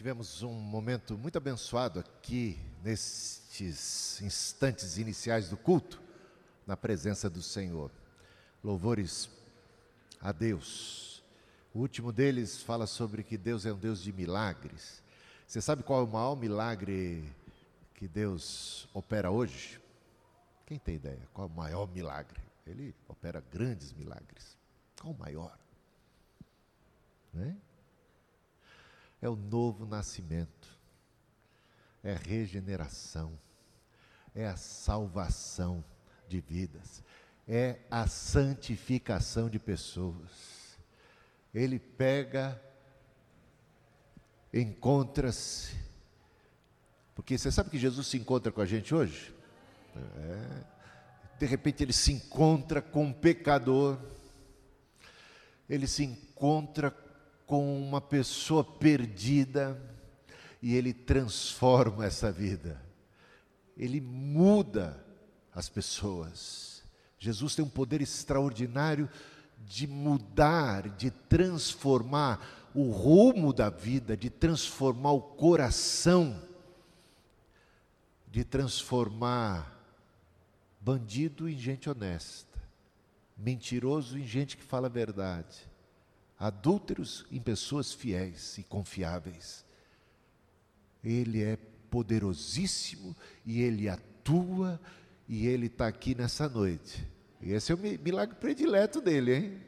Tivemos um momento muito abençoado aqui, nestes instantes iniciais do culto, na presença do Senhor. Louvores a Deus. O último deles fala sobre que Deus é um Deus de milagres. Você sabe qual é o maior milagre que Deus opera hoje? Quem tem ideia? Qual é o maior milagre? Ele opera grandes milagres. Qual o maior? Né? É o novo nascimento, é regeneração, é a salvação de vidas, é a santificação de pessoas. Ele pega, encontra-se, porque você sabe que Jesus se encontra com a gente hoje? É, de repente ele se encontra com um pecador, ele se encontra com uma pessoa perdida e ele transforma essa vida. Ele muda as pessoas. Jesus tem um poder extraordinário de mudar, de transformar o rumo da vida, de transformar o coração, de transformar bandido em gente honesta, mentiroso em gente que fala a verdade, adúlteros em pessoas fiéis e confiáveis. Ele é poderosíssimo e ele atua e ele está aqui nessa noite. Esse é o milagre predileto dele, hein?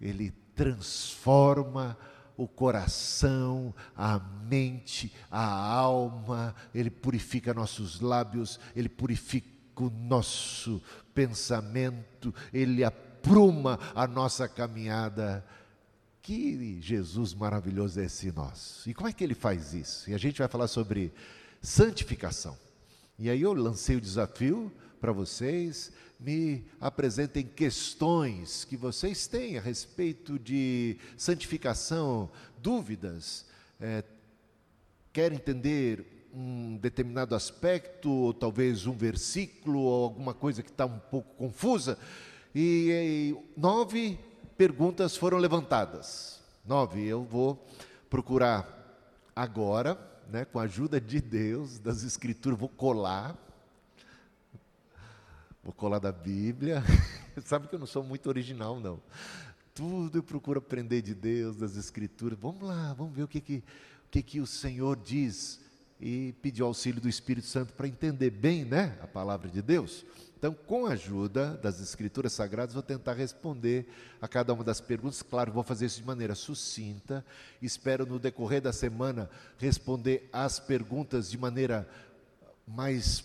Ele transforma o coração, a mente, a alma, ele purifica nossos lábios, ele purifica o nosso pensamento, ele apruma a nossa caminhada. Que Jesus maravilhoso é esse nosso. E como é que ele faz isso? E a gente vai falar sobre santificação. E aí eu lancei o desafio para vocês, me apresentem questões que vocês têm a respeito de santificação, dúvidas, é, querem entender um determinado aspecto, ou talvez um versículo, ou alguma coisa que está um pouco confusa. E, e nove perguntas foram levantadas. Nove, eu vou procurar agora, né, com a ajuda de Deus, das Escrituras, vou colar. Vou colar da Bíblia. Sabe que eu não sou muito original, não. Tudo eu procuro aprender de Deus, das Escrituras. Vamos lá, vamos ver o que, que, o, que, que o Senhor diz e pedir auxílio do Espírito Santo para entender bem né, a palavra de Deus. Então, com a ajuda das Escrituras Sagradas, vou tentar responder a cada uma das perguntas. Claro, vou fazer isso de maneira sucinta. Espero, no decorrer da semana, responder as perguntas de maneira mais,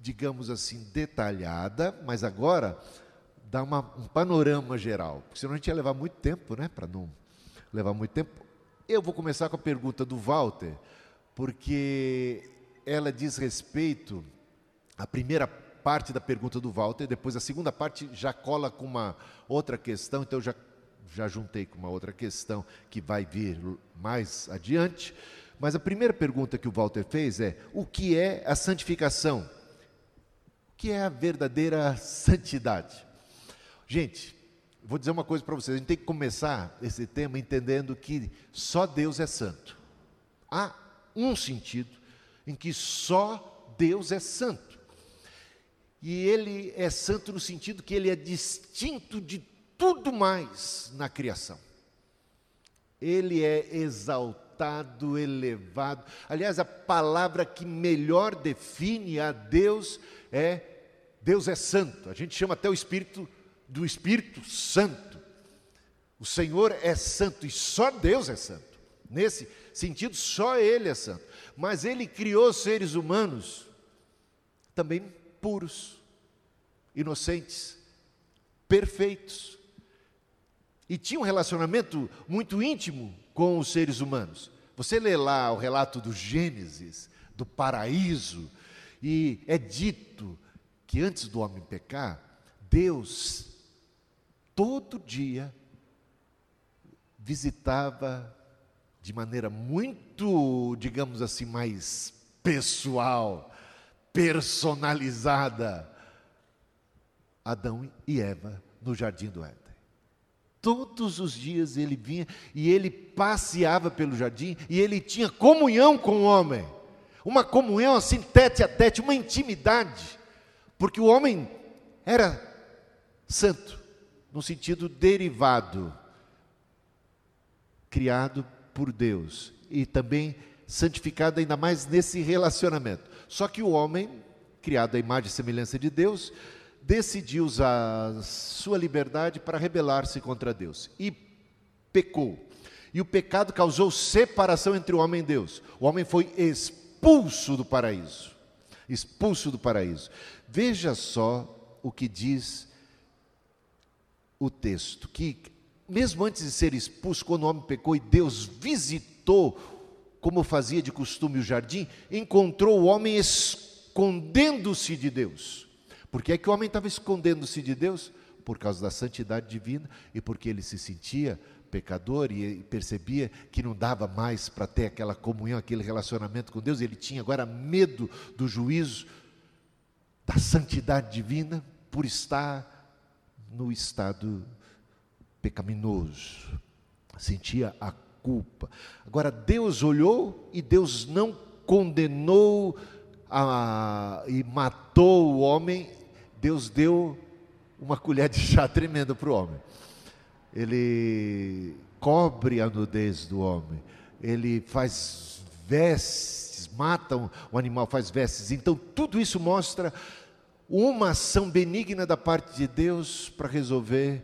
digamos assim, detalhada. Mas agora, dar uma, um panorama geral, porque senão a gente ia levar muito tempo, né? Para não levar muito tempo. Eu vou começar com a pergunta do Walter porque ela diz respeito à primeira parte da pergunta do Walter, depois a segunda parte já cola com uma outra questão, então já, já juntei com uma outra questão que vai vir mais adiante. Mas a primeira pergunta que o Walter fez é: o que é a santificação? O que é a verdadeira santidade? Gente, vou dizer uma coisa para vocês: a gente tem que começar esse tema entendendo que só Deus é santo. Há um sentido em que só Deus é santo. E ele é santo no sentido que ele é distinto de tudo mais na criação. Ele é exaltado, elevado. Aliás, a palavra que melhor define a Deus é Deus é santo. A gente chama até o Espírito do Espírito Santo. O Senhor é santo e só Deus é santo. Nesse sentido, só Ele é santo. Mas Ele criou seres humanos também puros, inocentes, perfeitos. E tinha um relacionamento muito íntimo com os seres humanos. Você lê lá o relato do Gênesis, do paraíso, e é dito que antes do homem pecar, Deus todo dia visitava de maneira muito, digamos assim, mais pessoal, personalizada, Adão e Eva no jardim do Éden. Todos os dias ele vinha e ele passeava pelo jardim e ele tinha comunhão com o homem. Uma comunhão assim, tete a tete, uma intimidade. Porque o homem era santo, no sentido derivado, criado por Deus e também santificado ainda mais nesse relacionamento. Só que o homem, criado à imagem e semelhança de Deus, decidiu usar sua liberdade para rebelar-se contra Deus e pecou. E o pecado causou separação entre o homem e Deus. O homem foi expulso do paraíso. Expulso do paraíso. Veja só o que diz o texto: que mesmo antes de ser expulso, quando o homem pecou e Deus visitou, como fazia de costume o jardim, encontrou o homem escondendo-se de Deus. Por que é que o homem estava escondendo-se de Deus? Por causa da santidade divina e porque ele se sentia pecador e percebia que não dava mais para ter aquela comunhão, aquele relacionamento com Deus, ele tinha agora medo do juízo, da santidade divina, por estar no estado pecaminoso, sentia a culpa. Agora, Deus olhou e Deus não condenou a, e matou o homem Deus deu uma colher de chá tremenda para o homem. Ele cobre a nudez do homem, ele faz vestes, mata um animal, faz vestes. Então, tudo isso mostra uma ação benigna da parte de Deus para resolver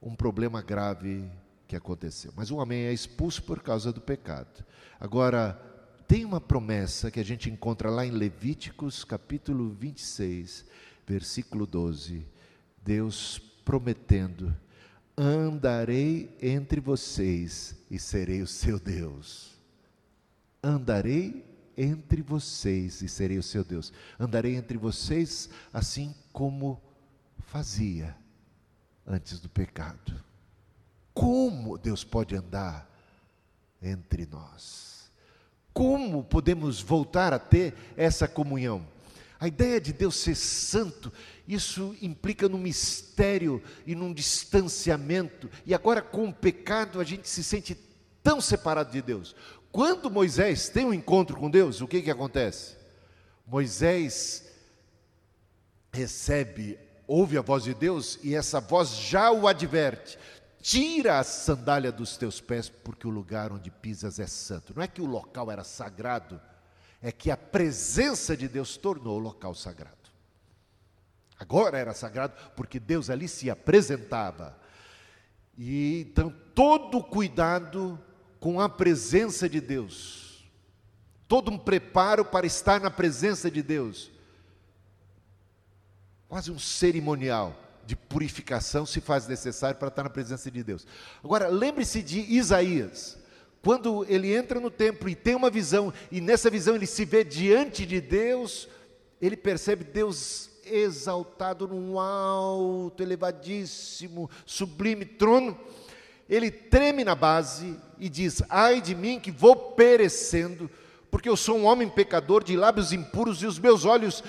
um problema grave que aconteceu. Mas o homem é expulso por causa do pecado. Agora, tem uma promessa que a gente encontra lá em Levíticos, capítulo 26, versículo 12, Deus prometendo: andarei entre vocês e serei o seu Deus. Andarei entre vocês e serei o seu Deus. Andarei entre vocês assim como fazia antes do pecado. Como Deus pode andar entre nós? Como podemos voltar a ter essa comunhão? A ideia de Deus ser santo, isso implica num mistério e num distanciamento. E agora, com o pecado, a gente se sente tão separado de Deus. Quando Moisés tem um encontro com Deus, o que, que acontece? Moisés recebe, ouve a voz de Deus e essa voz já o adverte: tira a sandália dos teus pés, porque o lugar onde pisas é santo. Não é que o local era sagrado, é que a presença de Deus tornou o local sagrado. Agora era sagrado porque Deus ali se apresentava. E então todo cuidado com a presença de Deus, todo um preparo para estar na presença de Deus, quase um cerimonial de purificação se faz necessário para estar na presença de Deus. Agora, lembre-se de Isaías quando ele entra no templo e tem uma visão, e nessa visão ele se vê diante de Deus, ele percebe Deus exaltado num alto, elevadíssimo, sublime trono. Ele treme na base e diz: Ai de mim que vou perecendo, porque eu sou um homem pecador de lábios impuros e os meus olhos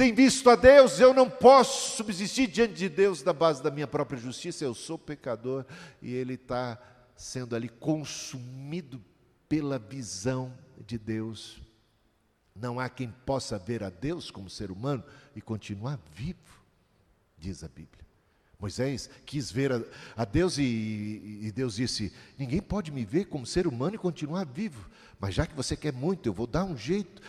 têm visto a Deus, eu não posso subsistir diante de Deus da base da minha própria justiça, eu sou pecador, e ele está sendo ali consumido pela visão de Deus. Não há quem possa ver a Deus como ser humano e continuar vivo, diz a Bíblia. Moisés quis ver a, a Deus e, e, Deus disse: Ninguém pode me ver como ser humano e continuar vivo, mas já que você quer muito, eu vou dar um jeito.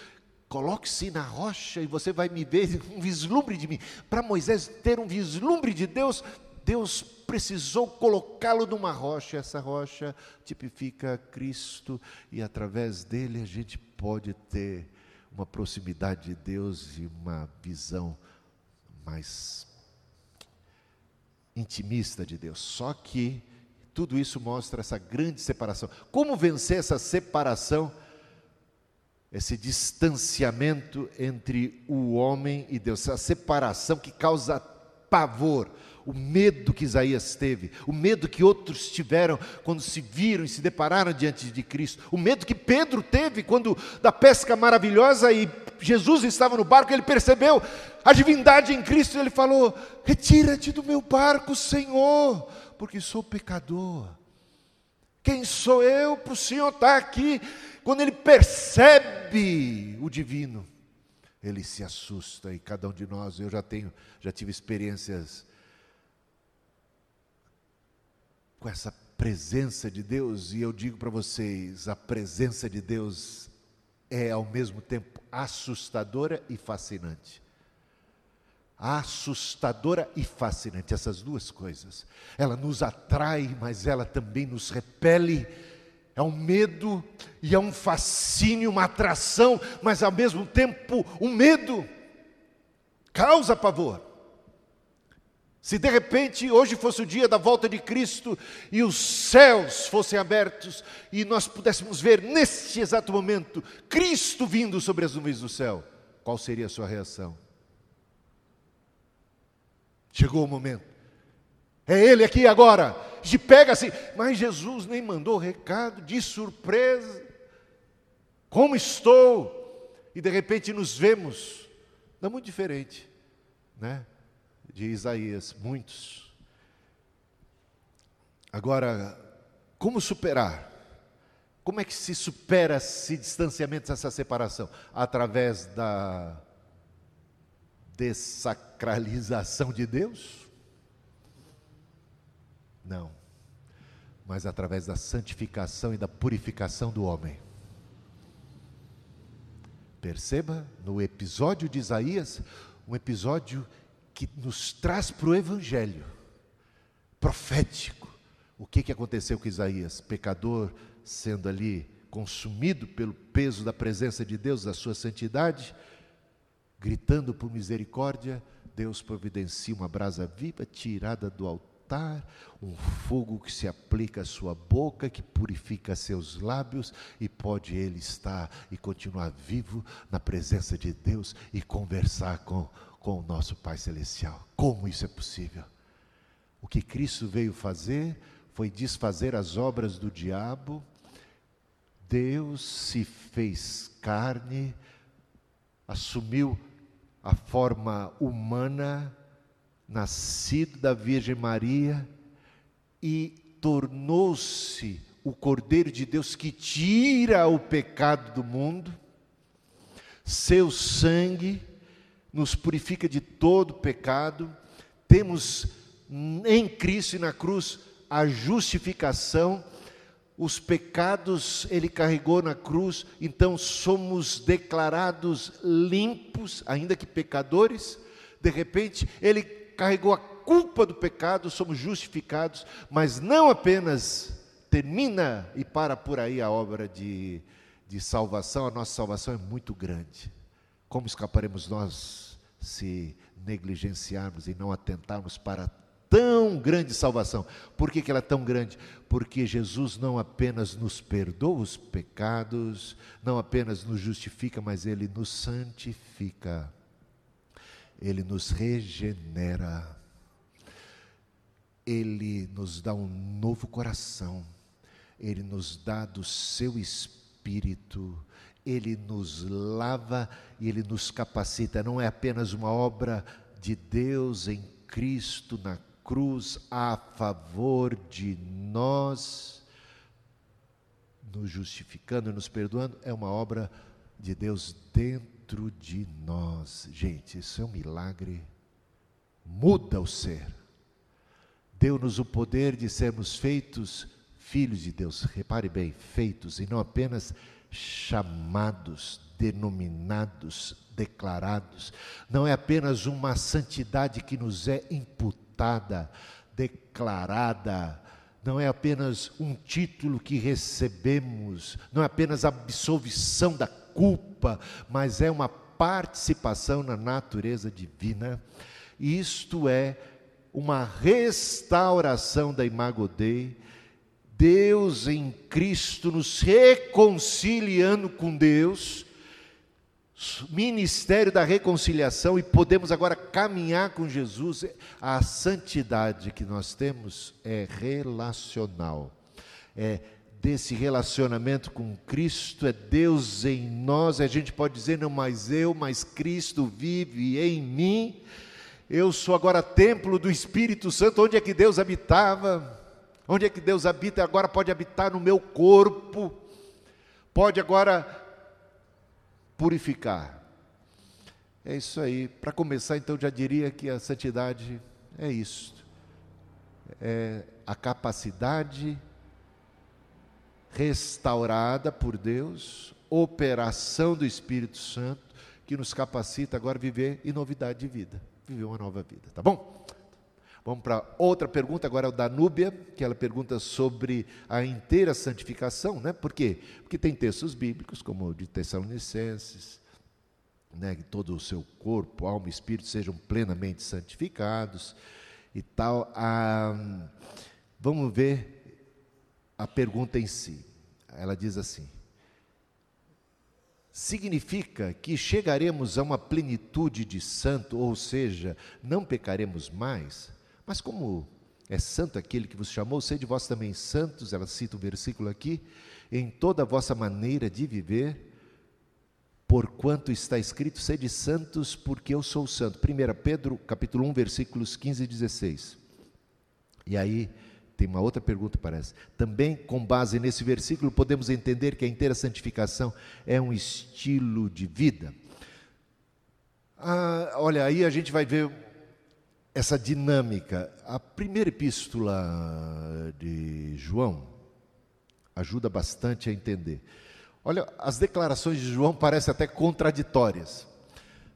Coloque-se na rocha e você vai me ver um vislumbre de mim. Para Moisés ter um vislumbre de Deus, Deus precisou colocá-lo numa rocha, essa rocha tipifica Cristo, e através dele a gente pode ter uma proximidade de Deus e uma visão mais intimista de Deus. Só que tudo isso mostra essa grande separação. Como vencer essa separação? Esse distanciamento entre o homem e Deus, essa separação que causa pavor o medo que Isaías teve, o medo que outros tiveram quando se viram e se depararam diante de Cristo, o medo que Pedro teve quando da pesca maravilhosa e Jesus estava no barco, ele percebeu a divindade em Cristo e ele falou: Retira-te do meu barco, Senhor, porque sou pecador. Quem sou eu para o Senhor estar aqui? Quando ele percebe o divino, ele se assusta e cada um de nós, eu já tenho, já tive experiências com essa presença de Deus, e eu digo para vocês, a presença de Deus é ao mesmo tempo assustadora e fascinante. Assustadora e fascinante, essas duas coisas. Ela nos atrai, mas ela também nos repele. É um medo e é um fascínio, uma atração, mas ao mesmo tempo um medo. Causa pavor. Se de repente hoje fosse o dia da volta de Cristo e os céus fossem abertos e nós pudéssemos ver neste exato momento Cristo vindo sobre as nuvens do céu, qual seria a sua reação? Chegou o momento. É Ele aqui agora. De pega assim, mas Jesus nem mandou recado, de surpresa. Como estou? E de repente nos vemos, não muito diferente, né? de Isaías, muitos. Agora, como superar? Como é que se supera esse distanciamento, essa separação? Através da desacralização de Deus? Não. Mas através da santificação e da purificação do homem. Perceba no episódio de Isaías, um episódio que nos traz para o Evangelho profético. O que, que aconteceu com Isaías? Pecador sendo ali consumido pelo peso da presença de Deus, da sua santidade, gritando por misericórdia, Deus providencia uma brasa viva tirada do altar, um fogo que se aplica à sua boca, que purifica seus lábios, e pode ele estar e continuar vivo na presença de Deus e conversar com com o nosso Pai Celestial. Como isso é possível? O que Cristo veio fazer foi desfazer as obras do diabo. Deus se fez carne, assumiu a forma humana, nascido da Virgem Maria e tornou-se o Cordeiro de Deus que tira o pecado do mundo. Seu sangue nos purifica de todo pecado, temos em Cristo e na cruz a justificação, os pecados ele carregou na cruz, então somos declarados limpos, ainda que pecadores, de repente ele carregou a culpa do pecado, somos justificados, mas não apenas termina e para por aí a obra de, de salvação, a nossa salvação é muito grande. Como escaparemos nós se negligenciarmos e não atentarmos para tão grande salvação? Por que, que ela é tão grande? Porque Jesus não apenas nos perdoa os pecados, não apenas nos justifica, mas Ele nos santifica, Ele nos regenera, Ele nos dá um novo coração, Ele nos dá do seu espírito, ele nos lava e Ele nos capacita. Não é apenas uma obra de Deus em Cristo na cruz a favor de nós, nos justificando e nos perdoando, é uma obra de Deus dentro de nós. Gente, isso é um milagre. Muda o ser. Deu-nos o poder de sermos feitos filhos de Deus. Repare bem, feitos e não apenas chamados, denominados, declarados. Não é apenas uma santidade que nos é imputada, declarada, não é apenas um título que recebemos, não é apenas a absolvição da culpa, mas é uma participação na natureza divina. Isto é uma restauração da imago Dei, Deus em Cristo nos reconciliando com Deus, ministério da reconciliação e podemos agora caminhar com Jesus. A santidade que nós temos é relacional. É desse relacionamento com Cristo, é Deus em nós. A gente pode dizer não mais eu, mas Cristo vive em mim. Eu sou agora templo do Espírito Santo. Onde é que Deus habitava? Onde é que Deus habita? Agora pode habitar no meu corpo. Pode agora purificar. É isso aí. Para começar, então, já diria que a santidade é isso. É a capacidade restaurada por Deus, operação do Espírito Santo, que nos capacita agora a viver em novidade de vida, viver uma nova vida, tá bom? Vamos para outra pergunta, agora é o da Núbia, que ela pergunta sobre a inteira santificação, né? Por quê? Porque tem textos bíblicos, como o de Tessalonicenses, né? que todo o seu corpo, alma e espírito sejam plenamente santificados e tal. Ah, vamos ver a pergunta em si. Ela diz assim: significa que chegaremos a uma plenitude de santo, ou seja, não pecaremos mais? Mas como é santo aquele que vos chamou, sede vós também santos, ela cita o versículo aqui, em toda a vossa maneira de viver, porquanto está escrito, sede santos, porque eu sou santo. 1 Pedro, capítulo 1, versículos 15 e 16. E aí, tem uma outra pergunta, parece. Também, com base nesse versículo, podemos entender que a inteira santificação é um estilo de vida. Ah, olha, aí a gente vai ver essa dinâmica. A primeira epístola de João ajuda bastante a entender. Olha, as declarações de João parecem até contraditórias.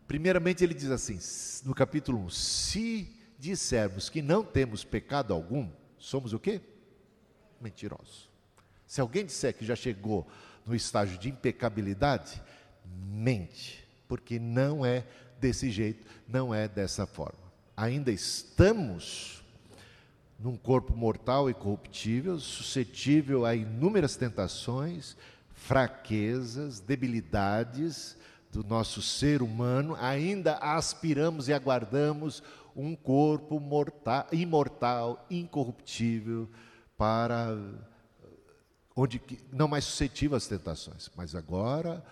Primeiramente, ele diz assim, no capítulo 1: Se dissermos que não temos pecado algum, somos o quê? Mentirosos. Se alguém disser que já chegou no estágio de impecabilidade, mente, porque não é desse jeito, não é dessa forma. Ainda estamos num corpo mortal e corruptível, suscetível a inúmeras tentações, fraquezas, debilidades do nosso ser humano, ainda aspiramos e aguardamos um corpo mortal, imortal, incorruptível, para onde não mais suscetível às tentações. Mas agora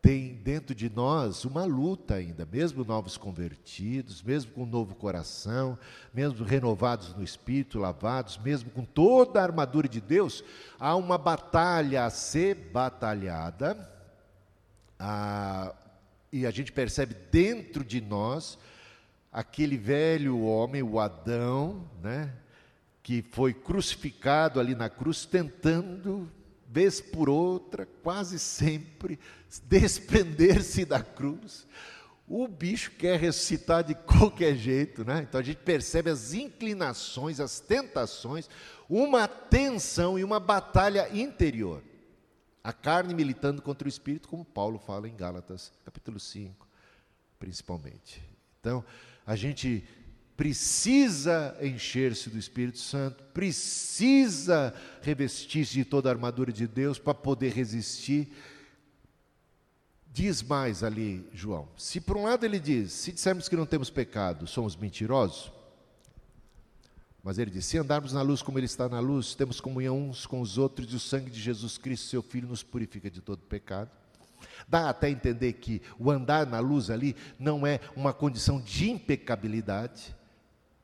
tem dentro de nós uma luta ainda, mesmo novos convertidos, mesmo com um novo coração, mesmo renovados no espírito, lavados, mesmo com toda a armadura de Deus, há uma batalha a ser batalhada. Ah, e a gente percebe dentro de nós aquele velho homem, o Adão, né, que foi crucificado ali na cruz, tentando, vez por outra, quase sempre, desprender-se da cruz. O bicho quer ressuscitar de qualquer jeito, né? Então a gente percebe as inclinações, as tentações, uma tensão e uma batalha interior. A carne militando contra o espírito, como Paulo fala em Gálatas, capítulo 5, principalmente. Então, a gente precisa encher-se do Espírito Santo, precisa revestir-se de toda a armadura de Deus para poder resistir. Diz mais ali, João. Se por um lado ele diz, se dissermos que não temos pecado, somos mentirosos. Mas ele diz: se andarmos na luz como ele está na luz, temos comunhão uns com os outros, e o sangue de Jesus Cristo, seu Filho, nos purifica de todo pecado. Dá até entender que o andar na luz ali não é uma condição de impecabilidade,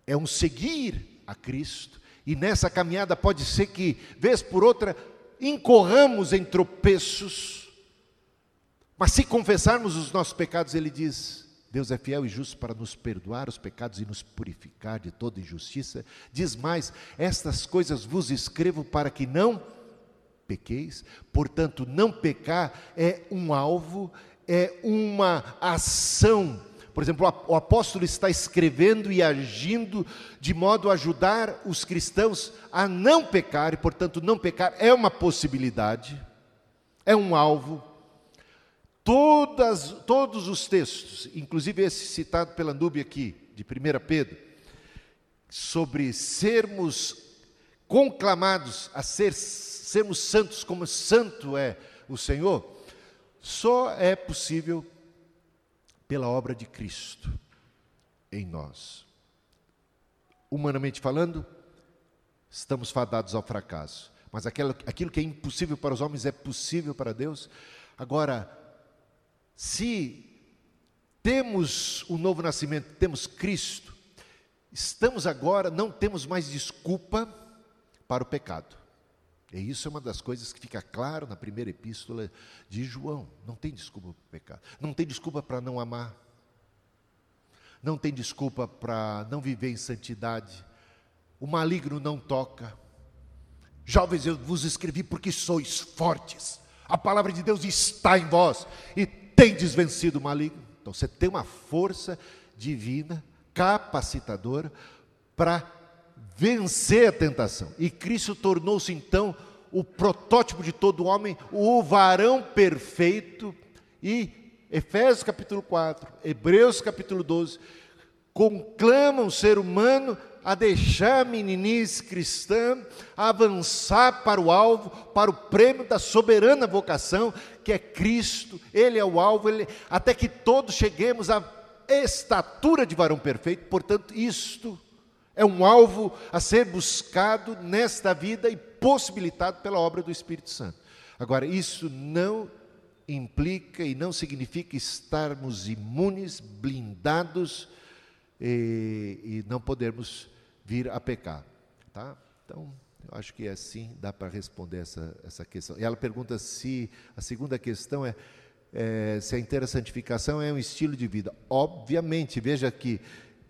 é um seguir a Cristo. E nessa caminhada pode ser que, vez por outra, incorramos em tropeços, mas se confessarmos os nossos pecados, Ele diz: Deus é fiel e justo para nos perdoar os pecados e nos purificar de toda injustiça. Diz mais: Estas coisas vos escrevo para que não pequeis. Portanto, não pecar é um alvo, é uma ação. Por exemplo, o apóstolo está escrevendo e agindo de modo a ajudar os cristãos a não pecar, e portanto, não pecar é uma possibilidade, é um alvo. Todas, todos os textos, inclusive esse citado pela Núbia aqui, de 1 Pedro, sobre sermos conclamados a ser sermos santos como santo é o Senhor, só é possível pela obra de Cristo em nós. Humanamente falando, estamos fadados ao fracasso, mas aquilo, aquilo que é impossível para os homens é possível para Deus. Agora, se temos o novo nascimento, temos Cristo, estamos agora, não temos mais desculpa para o pecado. E isso é uma das coisas que fica claro na primeira epístola de João. Não tem desculpa para o pecado. Não tem desculpa para não amar. Não tem desculpa para não viver em santidade. O maligno não toca. Jovens, eu vos escrevi porque sois fortes. A palavra de Deus está em vós e tendes vencido o maligno. Então você tem uma força divina, capacitadora, para vencer a tentação. E Cristo tornou-se então o protótipo de todo homem, o varão perfeito. E Efésios capítulo 4, Hebreus capítulo 12, conclamam o ser humano a deixar a meninice cristã, a avançar para o alvo, para o prêmio da soberana vocação, que é Cristo, Ele é o alvo, ele, até que todos cheguemos à estatura de varão perfeito, portanto, isto é um alvo a ser buscado nesta vida e possibilitado pela obra do Espírito Santo. Agora, isso não implica e não significa estarmos imunes, blindados e, e não podermos vir a pecar. Tá? Então, eu acho que é assim dá para responder essa, essa questão. E ela pergunta se a segunda questão é, é se a inteira santificação é um estilo de vida. Obviamente, veja que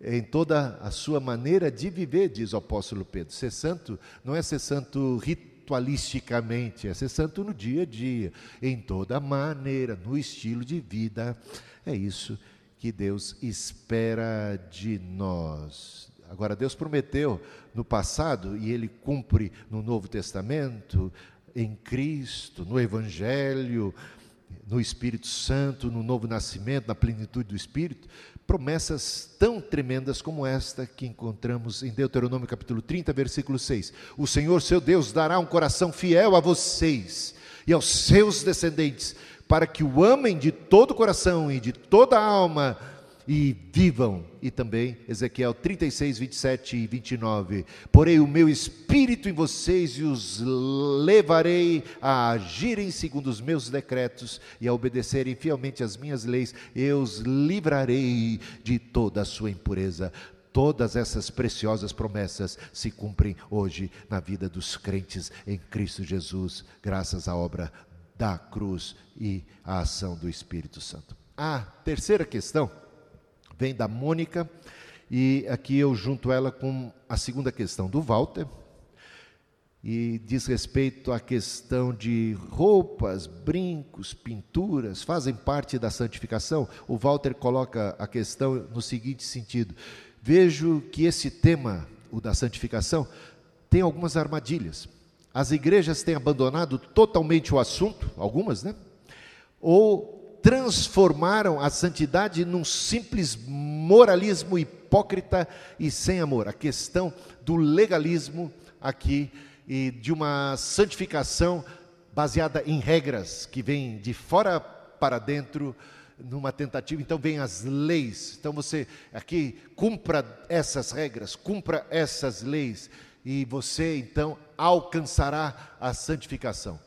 em toda a sua maneira de viver, diz o apóstolo Pedro. Ser santo não é ser santo ritualisticamente, é ser santo no dia a dia, em toda maneira, no estilo de vida. É isso que Deus espera de nós. Agora, Deus prometeu no passado, e Ele cumpre no Novo Testamento, em Cristo, no Evangelho, no Espírito Santo, no novo nascimento, na plenitude do Espírito, promessas tão tremendas como esta que encontramos em Deuteronômio capítulo 30, versículo 6. O Senhor seu Deus dará um coração fiel a vocês e aos seus descendentes, para que o amem de todo o coração e de toda a alma e vivam. E também Ezequiel 36, 27 e 29. Porei o meu espírito em vocês e os levarei a agirem segundo os meus decretos e a obedecerem fielmente as minhas leis. Eu os livrarei de toda a sua impureza. Todas essas preciosas promessas se cumprem hoje na vida dos crentes em Cristo Jesus, graças à obra da cruz e à ação do Espírito Santo. A terceira questão vem da Mônica, e aqui eu junto ela com a segunda questão do Walter, e diz respeito à questão de roupas, brincos, pinturas, fazem parte da santificação. O Walter coloca a questão no seguinte sentido: vejo que esse tema, o da santificação, tem algumas armadilhas. As igrejas têm abandonado totalmente o assunto, algumas, né? Ou transformaram a santidade num simples moralismo hipócrita e sem amor. A questão do legalismo aqui e de uma santificação baseada em regras que vêm de fora para dentro numa tentativa, então vem as leis. Então você aqui cumpra essas regras, cumpra essas leis e você então alcançará a santificação.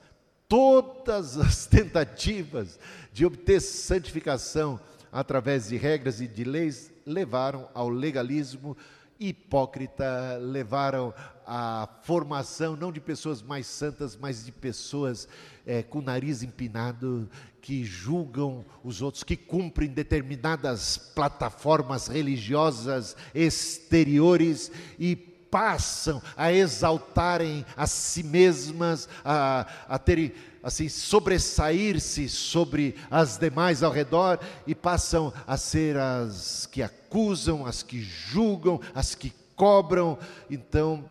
Todas as tentativas de obter santificação através de regras e de leis levaram ao legalismo. Hipócrita, levaram à formação não de pessoas mais santas, mas de pessoas é, com o nariz empinado, que julgam os outros, que cumprem determinadas plataformas religiosas exteriores e passam a exaltarem a si mesmas, a, a terem assim sobressair-se sobre as demais ao redor e passam a ser as que acusam, as que julgam, as que cobram. Então,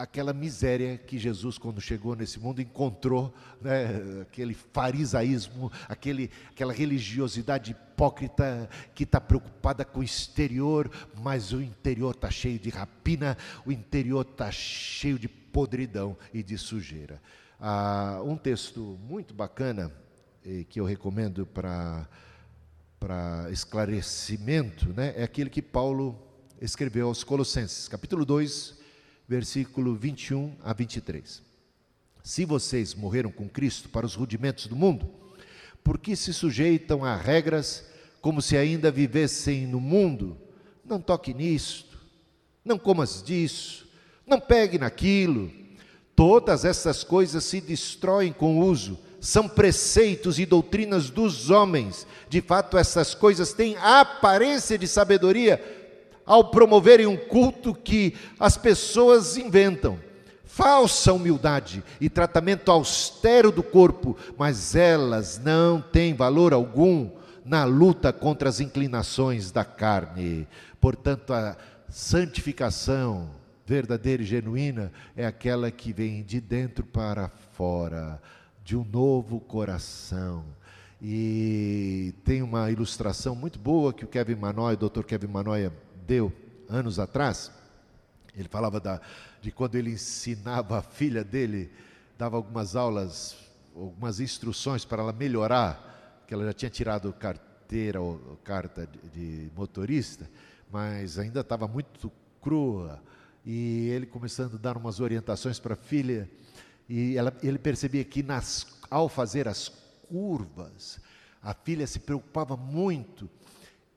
aquela miséria que Jesus, quando chegou nesse mundo, encontrou, né, aquele farisaísmo, aquele, aquela religiosidade hipócrita que está preocupada com o exterior, mas o interior está cheio de rapina, o interior está cheio de podridão e de sujeira. Ah, um texto muito bacana eh, que eu recomendo para para esclarecimento, né, é aquele que Paulo escreveu aos Colossenses, capítulo 2, versículo 21 a 23. Se vocês morreram com Cristo para os rudimentos do mundo, por que se sujeitam a regras como se ainda vivessem no mundo? Não toque nisto, não comas disso, não pegue naquilo. Todas essas coisas se destroem com o uso, são preceitos e doutrinas dos homens. De fato, essas coisas têm aparência de sabedoria ao promoverem um culto que as pessoas inventam. Falsa humildade e tratamento austero do corpo, mas elas não têm valor algum na luta contra as inclinações da carne. Portanto, a santificação verdadeira e genuína é aquela que vem de dentro para fora, de um novo coração. E tem uma ilustração muito boa que o Kevin Manoy, o Dr. Kevin Manoy deu anos atrás. Ele falava da, de quando ele ensinava a filha dele, dava algumas aulas, algumas instruções para ela melhorar, que ela já tinha tirado carteira ou carta de, de motorista mas ainda estava muito crua. E ele começando a dar umas orientações para a filha, e ela, ele percebia que nas, ao fazer as curvas, a filha se preocupava muito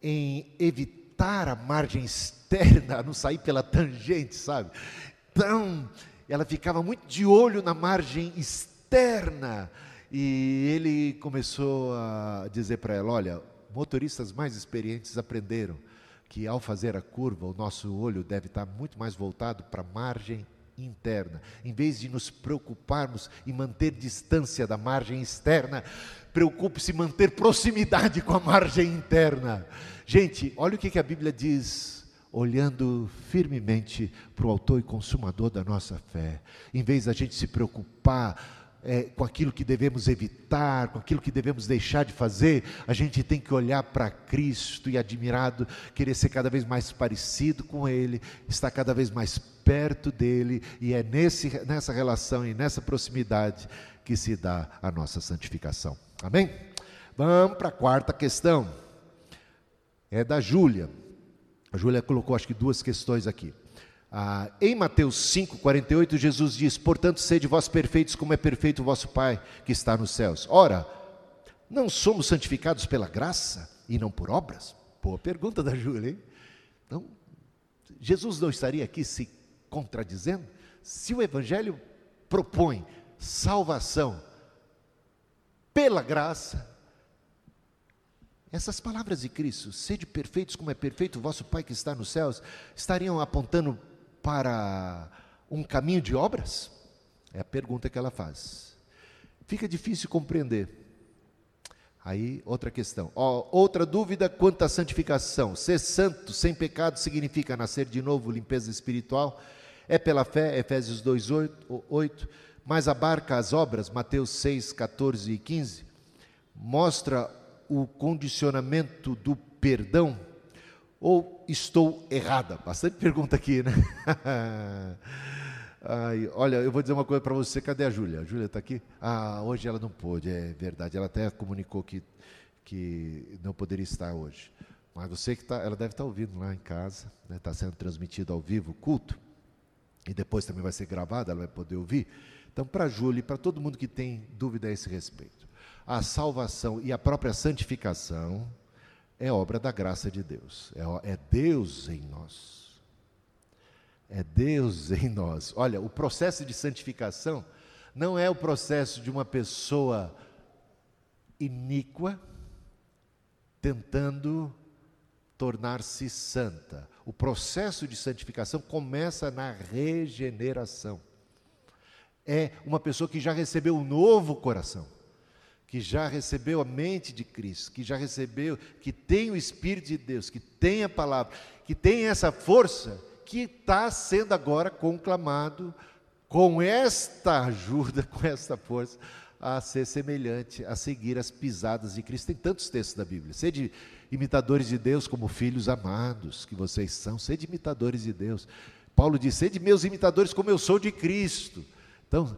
em evitar a margem externa, não sair pela tangente, sabe? Então, ela ficava muito de olho na margem externa. E ele começou a dizer para ela: olha, motoristas mais experientes aprenderam que ao fazer a curva, o nosso olho deve estar muito mais voltado para a margem interna. Em vez de nos preocuparmos em manter distância da margem externa, preocupe-se em manter proximidade com a margem interna. Gente, olha o que a Bíblia diz olhando firmemente para o autor e consumador da nossa fé. Em vez da gente se preocupar é, com aquilo que devemos evitar, com aquilo que devemos deixar de fazer, a gente tem que olhar para Cristo e admirado, querer ser cada vez mais parecido com Ele, estar cada vez mais perto dele, e é nesse, nessa relação e nessa proximidade que se dá a nossa santificação. Amém? Vamos para a quarta questão. É da Júlia. A Júlia colocou acho que duas questões aqui. Ah, em Mateus 5,48, Jesus diz: Portanto, sede vós perfeitos, como é perfeito o vosso Pai que está nos céus. Ora, não somos santificados pela graça e não por obras? Boa pergunta da Júlia, hein? Então, Jesus não estaria aqui se contradizendo? Se o Evangelho propõe salvação pela graça, essas palavras de Cristo, sede perfeitos como é perfeito o vosso Pai que está nos céus, estariam apontando para um caminho de obras? É a pergunta que ela faz. Fica difícil compreender. Aí, outra questão. Outra dúvida quanto à santificação. Ser santo sem pecado significa nascer de novo, limpeza espiritual? É pela fé, Efésios 2, 8, 8 mas abarca as obras, Mateus 6, 14 e 15, mostra o condicionamento do perdão ou estou errada? Bastante pergunta aqui, né? Ai, olha, eu vou dizer uma coisa para você. Cadê a Júlia? A Júlia está aqui? Ah, hoje ela não pôde, é verdade. Ela até comunicou que, que não poderia estar hoje. Mas você que está, ela deve estar tá ouvindo lá em casa, está né? Tá sendo transmitido ao vivo o culto, e depois também vai ser gravado, ela vai poder ouvir. Então, para a Júlia e para todo mundo que tem dúvida a esse respeito, a salvação e a própria santificação, é obra da graça de Deus, é, é Deus em nós. É Deus em nós. Olha, o processo de santificação não é o processo de uma pessoa iníqua tentando tornar-se santa. O processo de santificação começa na regeneração. É uma pessoa que já recebeu um novo coração que já recebeu a mente de Cristo, que já recebeu, que tem o Espírito de Deus, que tem a palavra, que tem essa força, que está sendo agora conclamado com esta ajuda, com esta força, a ser semelhante, a seguir as pisadas de Cristo. Tem tantos textos da Bíblia. Sede imitadores de Deus como filhos amados que vocês são, sede imitadores de Deus. Paulo diz: sede meus imitadores como eu sou de Cristo. Então,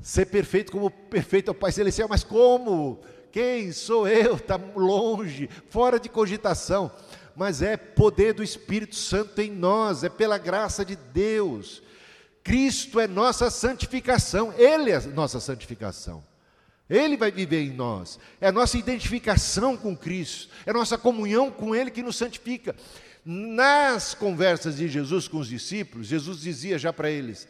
ser perfeito como perfeito é o Pai Celestial, mas como? Quem sou eu? Está longe, fora de cogitação. Mas é poder do Espírito Santo em nós, é pela graça de Deus. Cristo é nossa santificação, Ele é nossa santificação. Ele vai viver em nós, é a nossa identificação com Cristo, é a nossa comunhão com Ele que nos santifica. Nas conversas de Jesus com os discípulos, Jesus dizia já para eles: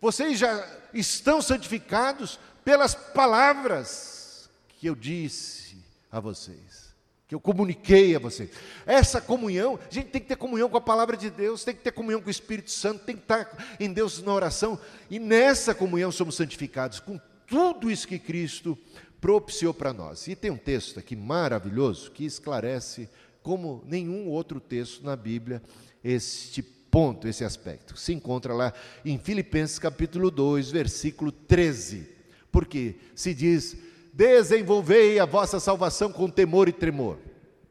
Vocês já estão santificados pelas palavras que eu disse a vocês, que eu comuniquei a vocês. Essa comunhão, a gente tem que ter comunhão com a palavra de Deus, tem que ter comunhão com o Espírito Santo, tem que estar em Deus na oração, e nessa comunhão somos santificados com tudo isso que Cristo propiciou para nós. E tem um texto aqui maravilhoso que esclarece como nenhum outro texto na Bíblia este ponto, esse aspecto. Se encontra lá em Filipenses capítulo 2, versículo 13. Porque se diz: "Desenvolvei a vossa salvação com temor e tremor".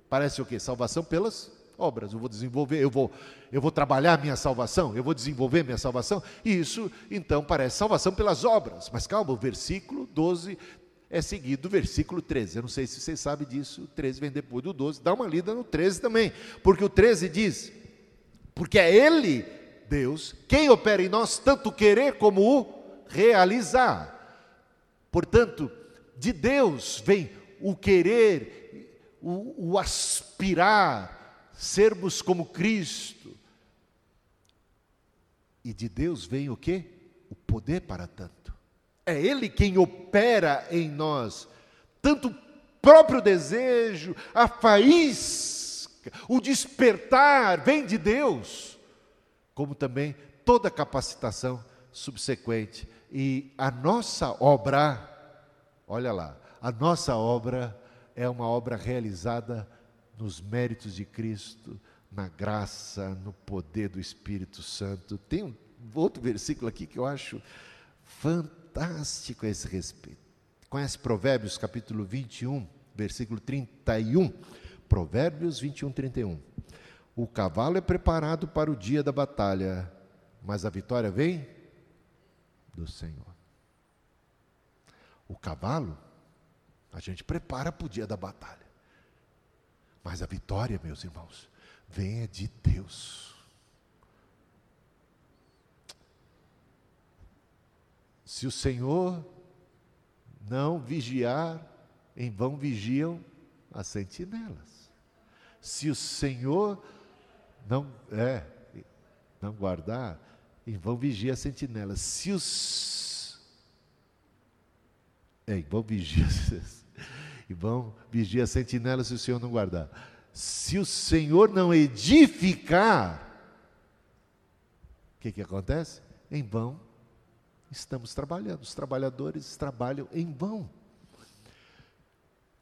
Parece o quê? Salvação pelas obras. Eu vou desenvolver, eu vou, eu vou trabalhar minha salvação, eu vou desenvolver minha salvação. E isso, então, parece salvação pelas obras. Mas calma, o versículo 12 é seguido do versículo 13. Eu não sei se vocês sabem disso, o 13 vem depois do 12. Dá uma lida no 13 também, porque o 13 diz: Porque é Ele, Deus, quem opera em nós tanto querer como o realizar. Portanto, de Deus vem o querer, o, o aspirar, sermos como Cristo. E de Deus vem o que? O poder para tanto. É Ele quem opera em nós, tanto o próprio desejo, a faísca, o despertar vem de Deus, como também toda capacitação subsequente. E a nossa obra, olha lá, a nossa obra é uma obra realizada nos méritos de Cristo, na graça, no poder do Espírito Santo. Tem um outro versículo aqui que eu acho fantástico a esse respeito. Conhece Provérbios capítulo 21, versículo 31? Provérbios 21, 31. O cavalo é preparado para o dia da batalha, mas a vitória vem do Senhor. O cavalo, a gente prepara para o dia da batalha. Mas a vitória, meus irmãos, vem é de Deus. Se o Senhor não vigiar, em vão vigiam as sentinelas. Se o Senhor não é não guardar, em vão vigia as sentinelas. Se os é, em vão vigia e vão vigia as sentinelas se o Senhor não guardar. Se o Senhor não edificar, o que, que acontece? Em vão estamos trabalhando. Os trabalhadores trabalham em vão.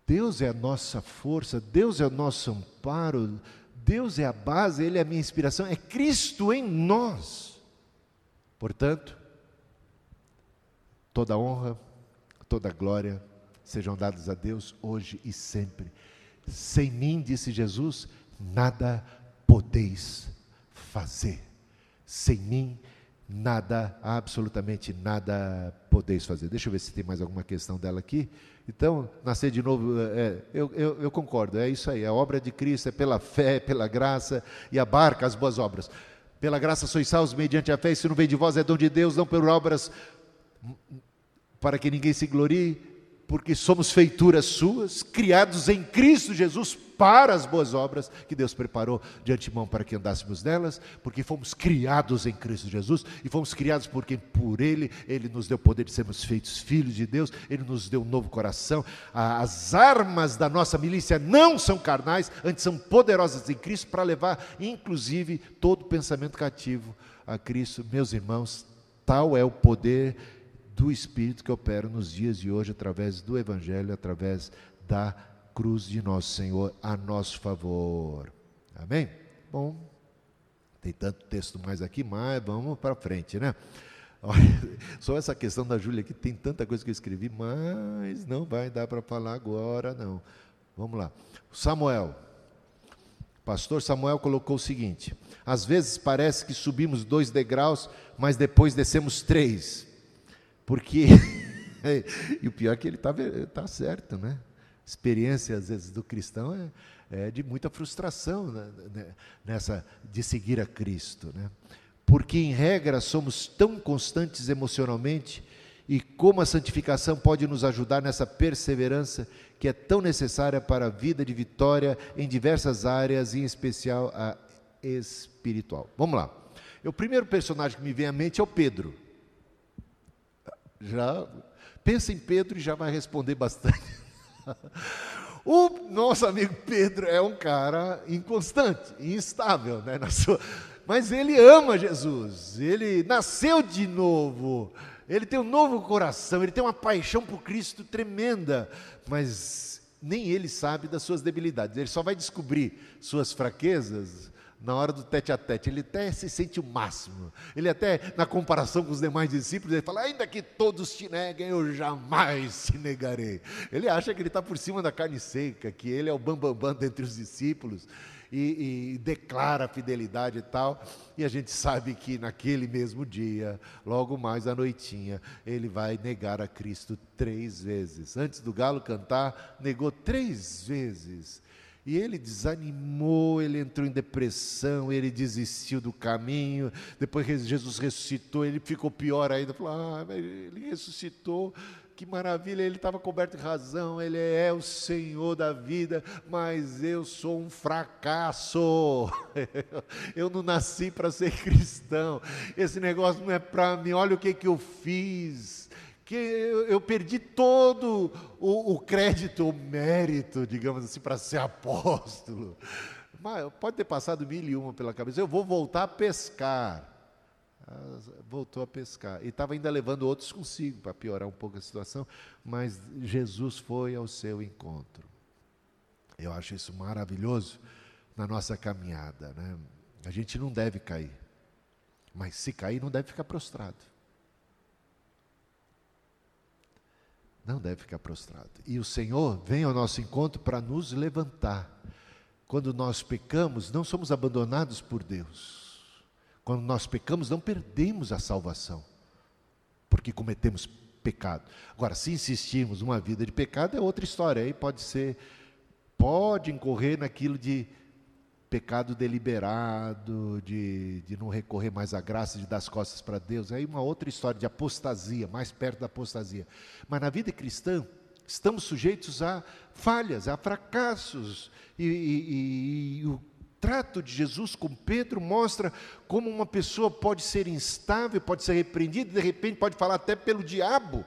Deus é a nossa força, Deus é o nosso amparo, Deus é a base, Ele é a minha inspiração, é Cristo em nós. Portanto, toda honra, toda glória sejam dadas a Deus hoje e sempre. Sem mim, disse Jesus, nada podeis fazer. Sem mim, nada, absolutamente nada podeis fazer. Deixa eu ver se tem mais alguma questão dela aqui. Então, nascer de novo, é, eu, eu, eu, concordo, é isso aí. A obra de Cristo é pela fé, pela graça e abarca as boas obras. Pela graça sois salvos mediante a fé, e se não vem de vós é dom de Deus, não por obras para que ninguém se glorie, porque somos feituras suas, criados em Cristo Jesus para as boas obras que Deus preparou de antemão para que andássemos nelas, porque fomos criados em Cristo Jesus e fomos criados porque por Ele, Ele nos deu poder de sermos feitos filhos de Deus, Ele nos deu um novo coração. As armas da nossa milícia não são carnais, antes são poderosas em Cristo para levar, inclusive, todo pensamento cativo a Cristo. Meus irmãos, tal é o poder do Espírito que opera nos dias de hoje através do Evangelho, através da cruz de nosso Senhor a nosso favor. Amém? Bom, tem tanto texto mais aqui, mas vamos para frente, né? Só essa questão da Júlia aqui, tem tanta coisa que eu escrevi, mas não vai dar para falar agora, não. Vamos lá. Samuel. Pastor Samuel colocou o seguinte: às vezes parece que subimos dois degraus, mas depois descemos três. Porque. e o pior é que ele está tá certo, né? Experiência, às vezes, do cristão é, é de muita frustração né, né, nessa de seguir a Cristo. Né? Porque, em regra, somos tão constantes emocionalmente e como a santificação pode nos ajudar nessa perseverança que é tão necessária para a vida de vitória em diversas áreas, em especial a espiritual. Vamos lá. O primeiro personagem que me vem à mente é o Pedro. Já pensa em Pedro e já vai responder bastante. O nosso amigo Pedro é um cara inconstante, instável, né? Sua... Mas ele ama Jesus, ele nasceu de novo, ele tem um novo coração, ele tem uma paixão por Cristo tremenda, mas nem ele sabe das suas debilidades, ele só vai descobrir suas fraquezas na hora do tete a tete, ele até se sente o máximo. Ele até, na comparação com os demais discípulos, ele fala: ainda que todos te neguem, eu jamais te negarei. Ele acha que ele está por cima da carne seca, que ele é o bambambam bam, bam dentre os discípulos. E, e, declara a fidelidade e tal, e a gente sabe que naquele mesmo dia, logo mais à noitinha, ele vai negar a Cristo três vezes. Antes do galo cantar, negou três vezes. E ele desanimou, ele entrou em depressão, ele desistiu do caminho. Depois que Jesus ressuscitou, ele ficou pior ainda. Falou: Ah, ele ressuscitou, que maravilha, ele estava coberto de razão, ele é o Senhor da vida, mas eu sou um fracasso. eu não nasci para ser cristão. Esse negócio não é para mim. Olha o que, que eu fiz que eu, eu perdi todo o, o, crédito, o mérito, digamos assim, para ser apóstolo. Mas pode ter passado mil e uma pela cabeça. Eu vou voltar a pescar. Ah, voltou a pescar. E estava ainda levando outros consigo para piorar um pouco a situação, mas Jesus foi ao seu encontro. Eu acho isso maravilhoso na nossa caminhada. Né? A gente não deve cair, mas se cair, não deve ficar prostrado. Não deve ficar prostrado. E o Senhor vem ao nosso encontro para nos levantar. Quando nós pecamos, não somos abandonados por Deus. Quando nós pecamos, não perdemos a salvação, porque cometemos pecado. Agora, se insistirmos numa vida de pecado, é outra história. Aí pode ser, pode incorrer naquilo de pecado deliberado, de, de não recorrer mais à graça, de dar as costas para Deus. Aí uma outra história de apostasia, mais perto da apostasia. Mas na vida cristã, estamos sujeitos a falhas, a fracassos. E, e, e, e o trato de Jesus com Pedro mostra como uma pessoa pode ser instável, pode ser repreendida, de repente pode falar até pelo diabo.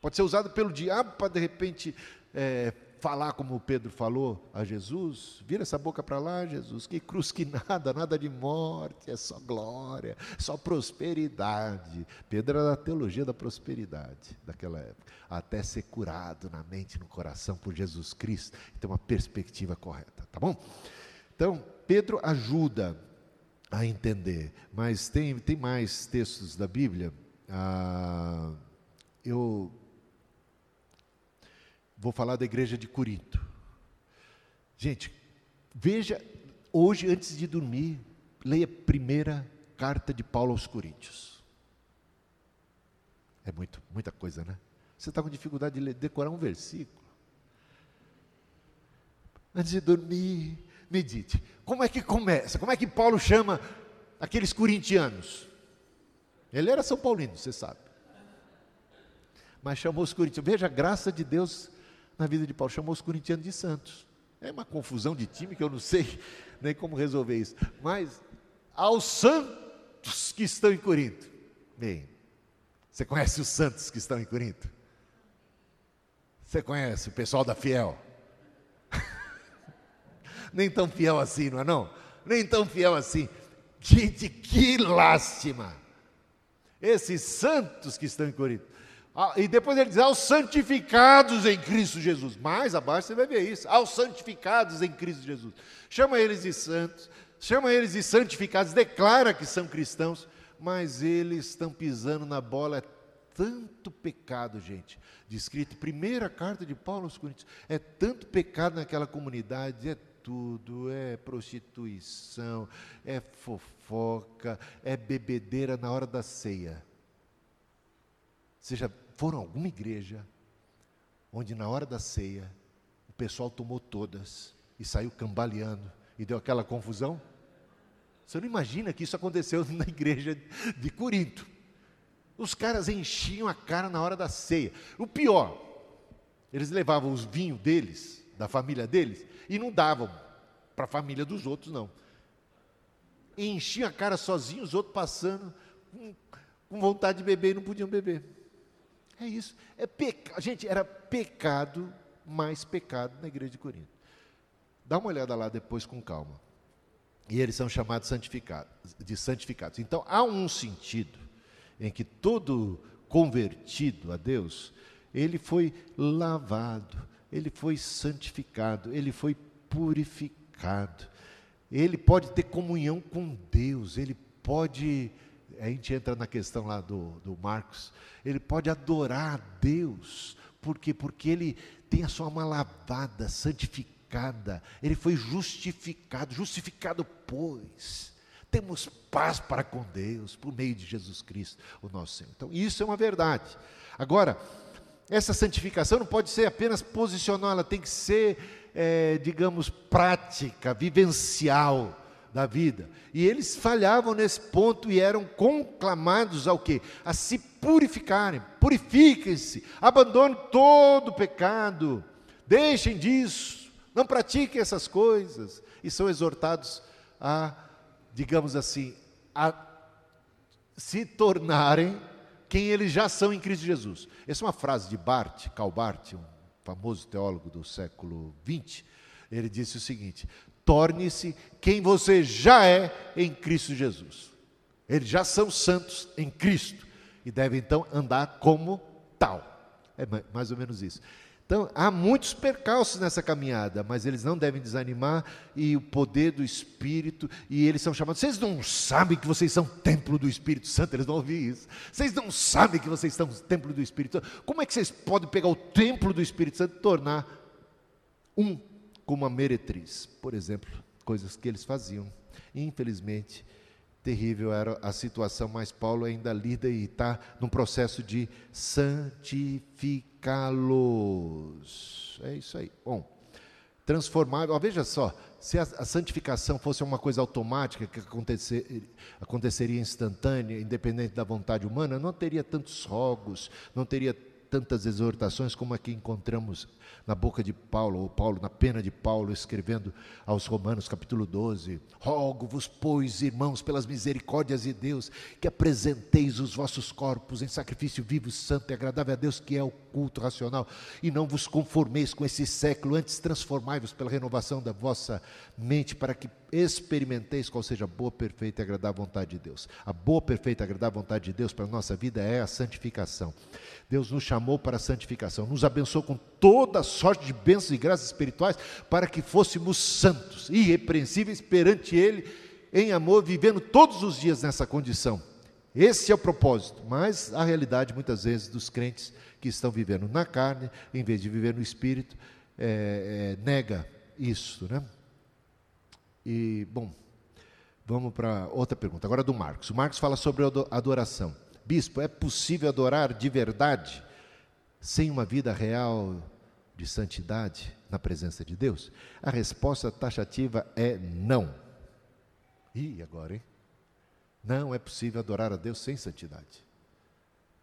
Pode ser usado pelo diabo para de repente é, falar como Pedro falou a Jesus, vira essa boca para lá, Jesus, que cruz que nada, nada de morte, é só glória, só prosperidade. Pedro era da teologia da prosperidade daquela época, até ser curado na mente no coração por Jesus Cristo, e ter uma perspectiva correta, tá bom? Então, Pedro ajuda a entender, mas tem, tem mais textos da Bíblia. Ah, eu Vou falar da igreja de Corinto. Gente, veja, hoje, antes de dormir, leia a primeira carta de Paulo aos Coríntios. É muito, muita coisa, né? Você está com dificuldade de ler, decorar um versículo. Antes de dormir, medite. Como é que começa? Como é que Paulo chama aqueles corintianos? Ele era São Paulino, você sabe. Mas chamou os corintianos. Veja a graça de Deus na vida de Paulo, chamou os corintianos de santos. É uma confusão de time que eu não sei nem como resolver isso. Mas aos santos que estão em Corinto. Bem, você conhece os santos que estão em Corinto? Você conhece o pessoal da Fiel? Nem tão fiel assim, não é não? Nem tão fiel assim. Gente, que lástima! Esses santos que estão em Corinto. Ah, e depois ele diz, aos santificados em Cristo Jesus. Mais abaixo você vai ver isso, aos santificados em Cristo Jesus. Chama eles de santos, chama eles de santificados, declara que são cristãos, mas eles estão pisando na bola. É tanto pecado, gente. Descrito, primeira carta de Paulo aos Coríntios, é tanto pecado naquela comunidade, é tudo, é prostituição, é fofoca, é bebedeira na hora da ceia. Seja foram a alguma igreja onde na hora da ceia o pessoal tomou todas e saiu cambaleando e deu aquela confusão? Você não imagina que isso aconteceu na igreja de Corinto. Os caras enchiam a cara na hora da ceia. O pior, eles levavam os vinhos deles, da família deles, e não davam para a família dos outros, não. enchiam a cara sozinhos, os outros passando com, com vontade de beber e não podiam beber. É isso. É peca... Gente, era pecado mais pecado na igreja de Corinto. Dá uma olhada lá depois com calma. E eles são chamados santificados, de santificados. Então há um sentido em que todo convertido a Deus, ele foi lavado, ele foi santificado, ele foi purificado. Ele pode ter comunhão com Deus, ele pode a gente entra na questão lá do, do Marcos, ele pode adorar a Deus, por quê? Porque ele tem a sua alma lavada, santificada, ele foi justificado, justificado, pois, temos paz para com Deus, por meio de Jesus Cristo, o nosso Senhor. Então, isso é uma verdade. Agora, essa santificação não pode ser apenas posicional, ela tem que ser, é, digamos, prática, vivencial da vida. E eles falhavam nesse ponto e eram conclamados ao quê? A se purificarem. Purifiquem-se, abandonem todo o pecado, deixem disso, não pratiquem essas coisas. E são exortados a, digamos assim, a se tornarem quem eles já são em Cristo Jesus. Essa é uma frase de Bart, Karl um famoso teólogo do século XX. Ele disse o seguinte: torne-se quem você já é em Cristo Jesus. Eles já são santos em Cristo e devem então andar como tal. É mais ou menos isso. Então, há muitos percalços nessa caminhada, mas eles não devem desanimar e o poder do Espírito, e eles são chamados. Vocês não sabem que vocês são templo do Espírito Santo? Eles vão ouvir isso. Vocês não sabem que vocês são templo do Espírito Santo? Como é que vocês podem pegar o templo do Espírito Santo e tornar um como a meretriz, por exemplo, coisas que eles faziam. Infelizmente, terrível era a situação, mas Paulo ainda lida e está num processo de santificá-los. É isso aí. Bom, transformar, ó, veja só, se a, a, santificação fosse uma coisa automática que acontecer, aconteceria instantânea, independente da vontade humana, não teria tantos rogos, não teria tantas exortações como aqui encontramos na boca de Paulo, ou Paulo na pena de Paulo, escrevendo aos Romanos, capítulo 12: Rogo-vos, pois, irmãos, pelas misericórdias de Deus, que apresenteis os vossos corpos em sacrifício vivo, santo e agradável a Deus, que é o culto racional, e não vos conformeis com esse século, antes transformai-vos pela renovação da vossa mente, para que experimenteis qual seja a boa, perfeita e agradável vontade de Deus. A boa, perfeita e agradável vontade de Deus para a nossa vida é a santificação. Deus nos chamou para a santificação, nos abençoou com toda sorte de bênçãos e graças espirituais para que fôssemos santos, irrepreensíveis perante Ele, em amor, vivendo todos os dias nessa condição. Esse é o propósito, mas a realidade muitas vezes dos crentes que estão vivendo na carne, em vez de viver no espírito, é, é, nega isso, né? E, bom, vamos para outra pergunta, agora do Marcos. O Marcos fala sobre adoração. Bispo, é possível adorar de verdade sem uma vida real de santidade na presença de Deus? A resposta taxativa é não. E agora, hein? Não é possível adorar a Deus sem santidade.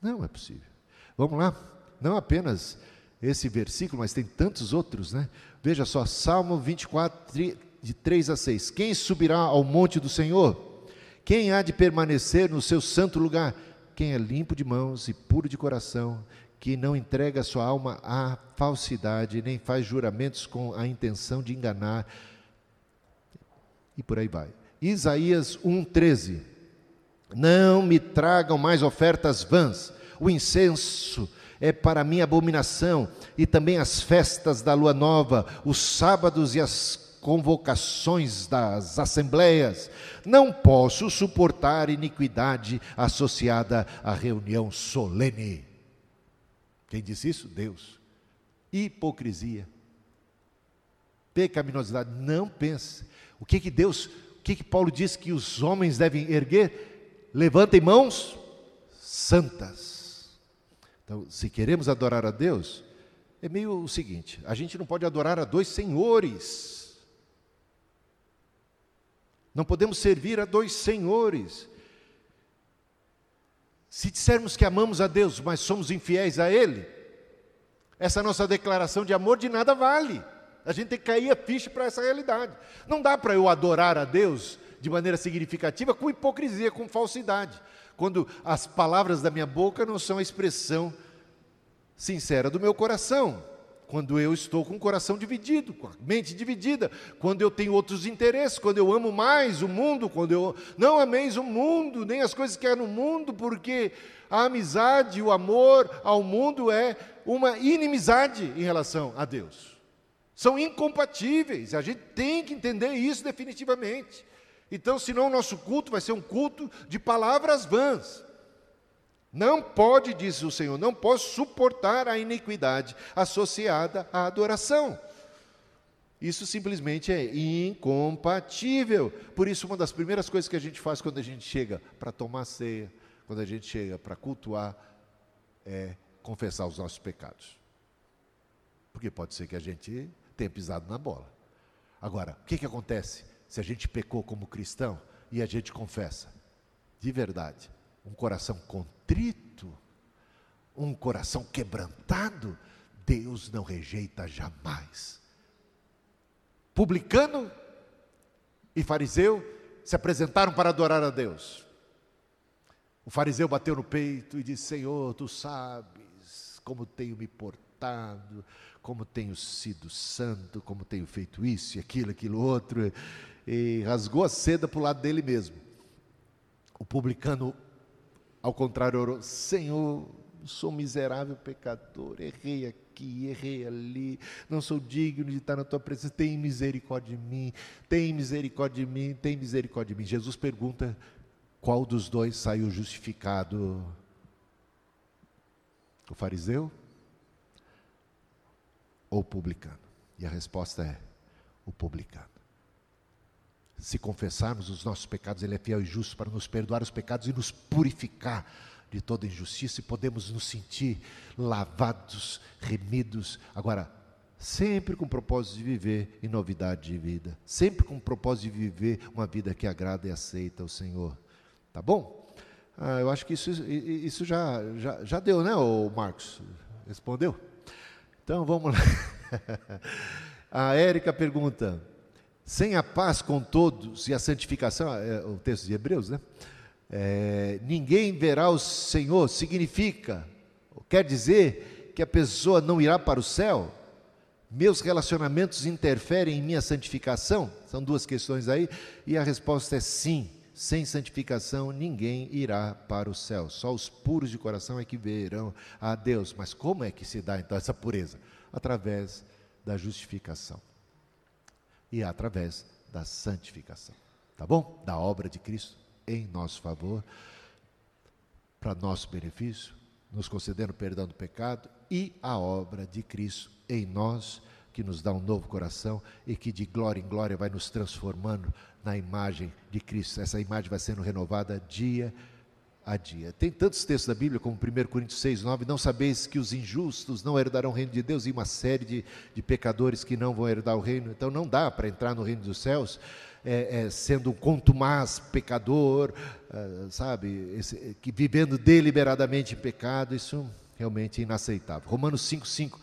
Não é possível. Vamos lá? Não apenas esse versículo, mas tem tantos outros, né? Veja só, Salmo 24, de 3 a 6. Quem subirá ao monte do Senhor? Quem há de permanecer no seu santo lugar? Quem é limpo de mãos e puro de coração, que não entrega sua alma à falsidade, nem faz juramentos com a intenção de enganar. E por aí vai. Isaías 1,13. Não me tragam mais ofertas vãs, o incenso é para mim abominação, e também as festas da lua nova, os sábados e as convocações das assembleias. Não posso suportar iniquidade associada à reunião solene. Quem disse isso? Deus. Hipocrisia. Pecaminosidade. Não pense. O que que Deus, o que que Paulo diz que os homens devem erguer? Levantem mãos santas. Então, se queremos adorar a Deus, é meio o seguinte: a gente não pode adorar a dois senhores. Não podemos servir a dois senhores. Se dissermos que amamos a Deus, mas somos infiéis a Ele, essa nossa declaração de amor de nada vale. A gente tem que cair a ficha para essa realidade. Não dá para eu adorar a Deus de maneira significativa com hipocrisia, com falsidade. Quando as palavras da minha boca não são a expressão sincera do meu coração quando eu estou com o coração dividido, com a mente dividida, quando eu tenho outros interesses, quando eu amo mais o mundo, quando eu não ameis o mundo, nem as coisas que há no mundo, porque a amizade, o amor ao mundo é uma inimizade em relação a Deus. São incompatíveis, a gente tem que entender isso definitivamente. Então, senão o nosso culto vai ser um culto de palavras vãs. Não pode, diz o Senhor, não posso suportar a iniquidade associada à adoração. Isso simplesmente é incompatível. Por isso, uma das primeiras coisas que a gente faz quando a gente chega para tomar ceia, quando a gente chega para cultuar, é confessar os nossos pecados. Porque pode ser que a gente tenha pisado na bola. Agora, o que, que acontece se a gente pecou como cristão e a gente confessa? De verdade um coração contrito, um coração quebrantado, Deus não rejeita jamais. Publicano e fariseu se apresentaram para adorar a Deus. O fariseu bateu no peito e disse: Senhor, tu sabes como tenho me portado, como tenho sido santo, como tenho feito isso e aquilo, aquilo outro, e rasgou a seda para o lado dele mesmo. O publicano ao contrário, orou: Senhor, sou miserável pecador, errei aqui, errei ali, não sou digno de estar na tua presença, tem misericórdia de mim, tem misericórdia de mim, tem misericórdia de mim. Jesus pergunta: qual dos dois saiu justificado? O fariseu ou o publicano? E a resposta é: o publicano se confessarmos os nossos pecados, Ele é fiel e justo para nos perdoar os pecados e nos purificar de toda injustiça e podemos nos sentir lavados, remidos. Agora, sempre com o propósito de viver em novidade de vida, sempre com o propósito de viver uma vida que agrada e aceita ao Senhor. Tá bom? Ah, eu acho que isso, isso já, já, já deu, né, o Marcos? Respondeu? Então vamos lá. A Érica pergunta: sem a paz com todos e a santificação, é o texto de Hebreus, né? É, ninguém verá o Senhor, significa, quer dizer que a pessoa não irá para o céu? Meus relacionamentos interferem em minha santificação? São duas questões aí, e a resposta é sim. Sem santificação ninguém irá para o céu. Só os puros de coração é que verão a Deus. Mas como é que se dá então essa pureza? Através da justificação e através da santificação. Tá bom? Da obra de Cristo em nosso favor, para nosso benefício, nos concedendo perdão do pecado e a obra de Cristo em nós, que nos dá um novo coração e que de glória em glória vai nos transformando na imagem de Cristo. Essa imagem vai sendo renovada dia a dia. Tem tantos textos da Bíblia, como 1 Coríntios 6, 9, não sabeis que os injustos não herdarão o reino de Deus, e uma série de, de pecadores que não vão herdar o reino. Então não dá para entrar no reino dos céus é, é, sendo um contumaz pecador, é, sabe, esse, que vivendo deliberadamente em pecado, isso realmente é inaceitável. Romanos 5, 5.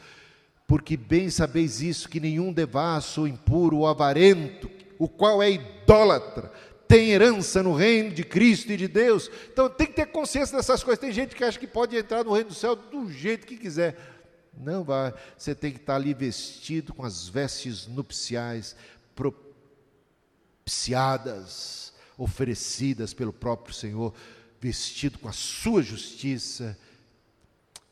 Porque bem sabeis isso, que nenhum devasso, impuro avarento, o qual é idólatra, tem herança no reino de Cristo e de Deus. Então tem que ter consciência dessas coisas. Tem gente que acha que pode entrar no reino do céu do jeito que quiser. Não vai. Você tem que estar ali vestido com as vestes nupciais propiciadas, oferecidas pelo próprio Senhor, vestido com a sua justiça.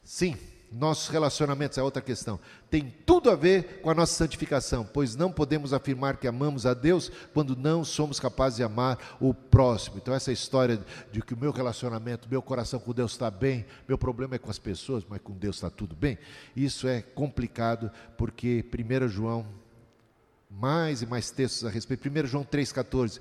Sim, nossos relacionamentos é outra questão. Tem tudo a ver com a nossa santificação, pois não podemos afirmar que amamos a Deus quando não somos capazes de amar o próximo. Então, essa história de que o meu relacionamento, meu coração com Deus está bem, meu problema é com as pessoas, mas com Deus está tudo bem, isso é complicado, porque 1 João, mais e mais textos a respeito, 1 João 3,14.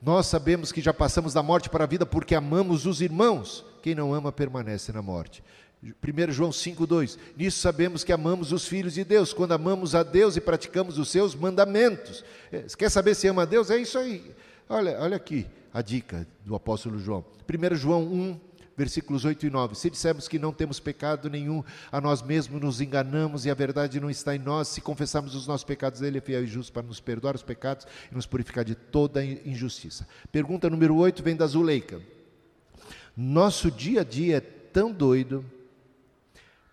Nós sabemos que já passamos da morte para a vida porque amamos os irmãos. Quem não ama permanece na morte. 1 João 5,2: Nisso sabemos que amamos os filhos de Deus, quando amamos a Deus e praticamos os seus mandamentos. É, quer saber se ama a Deus? É isso aí. Olha, olha aqui a dica do apóstolo João. 1 João 1, versículos 8 e 9. Se dissermos que não temos pecado nenhum, a nós mesmos nos enganamos e a verdade não está em nós. Se confessarmos os nossos pecados, Ele é fiel e justo para nos perdoar os pecados e nos purificar de toda injustiça. Pergunta número 8 vem da Zuleika. Nosso dia a dia é tão doido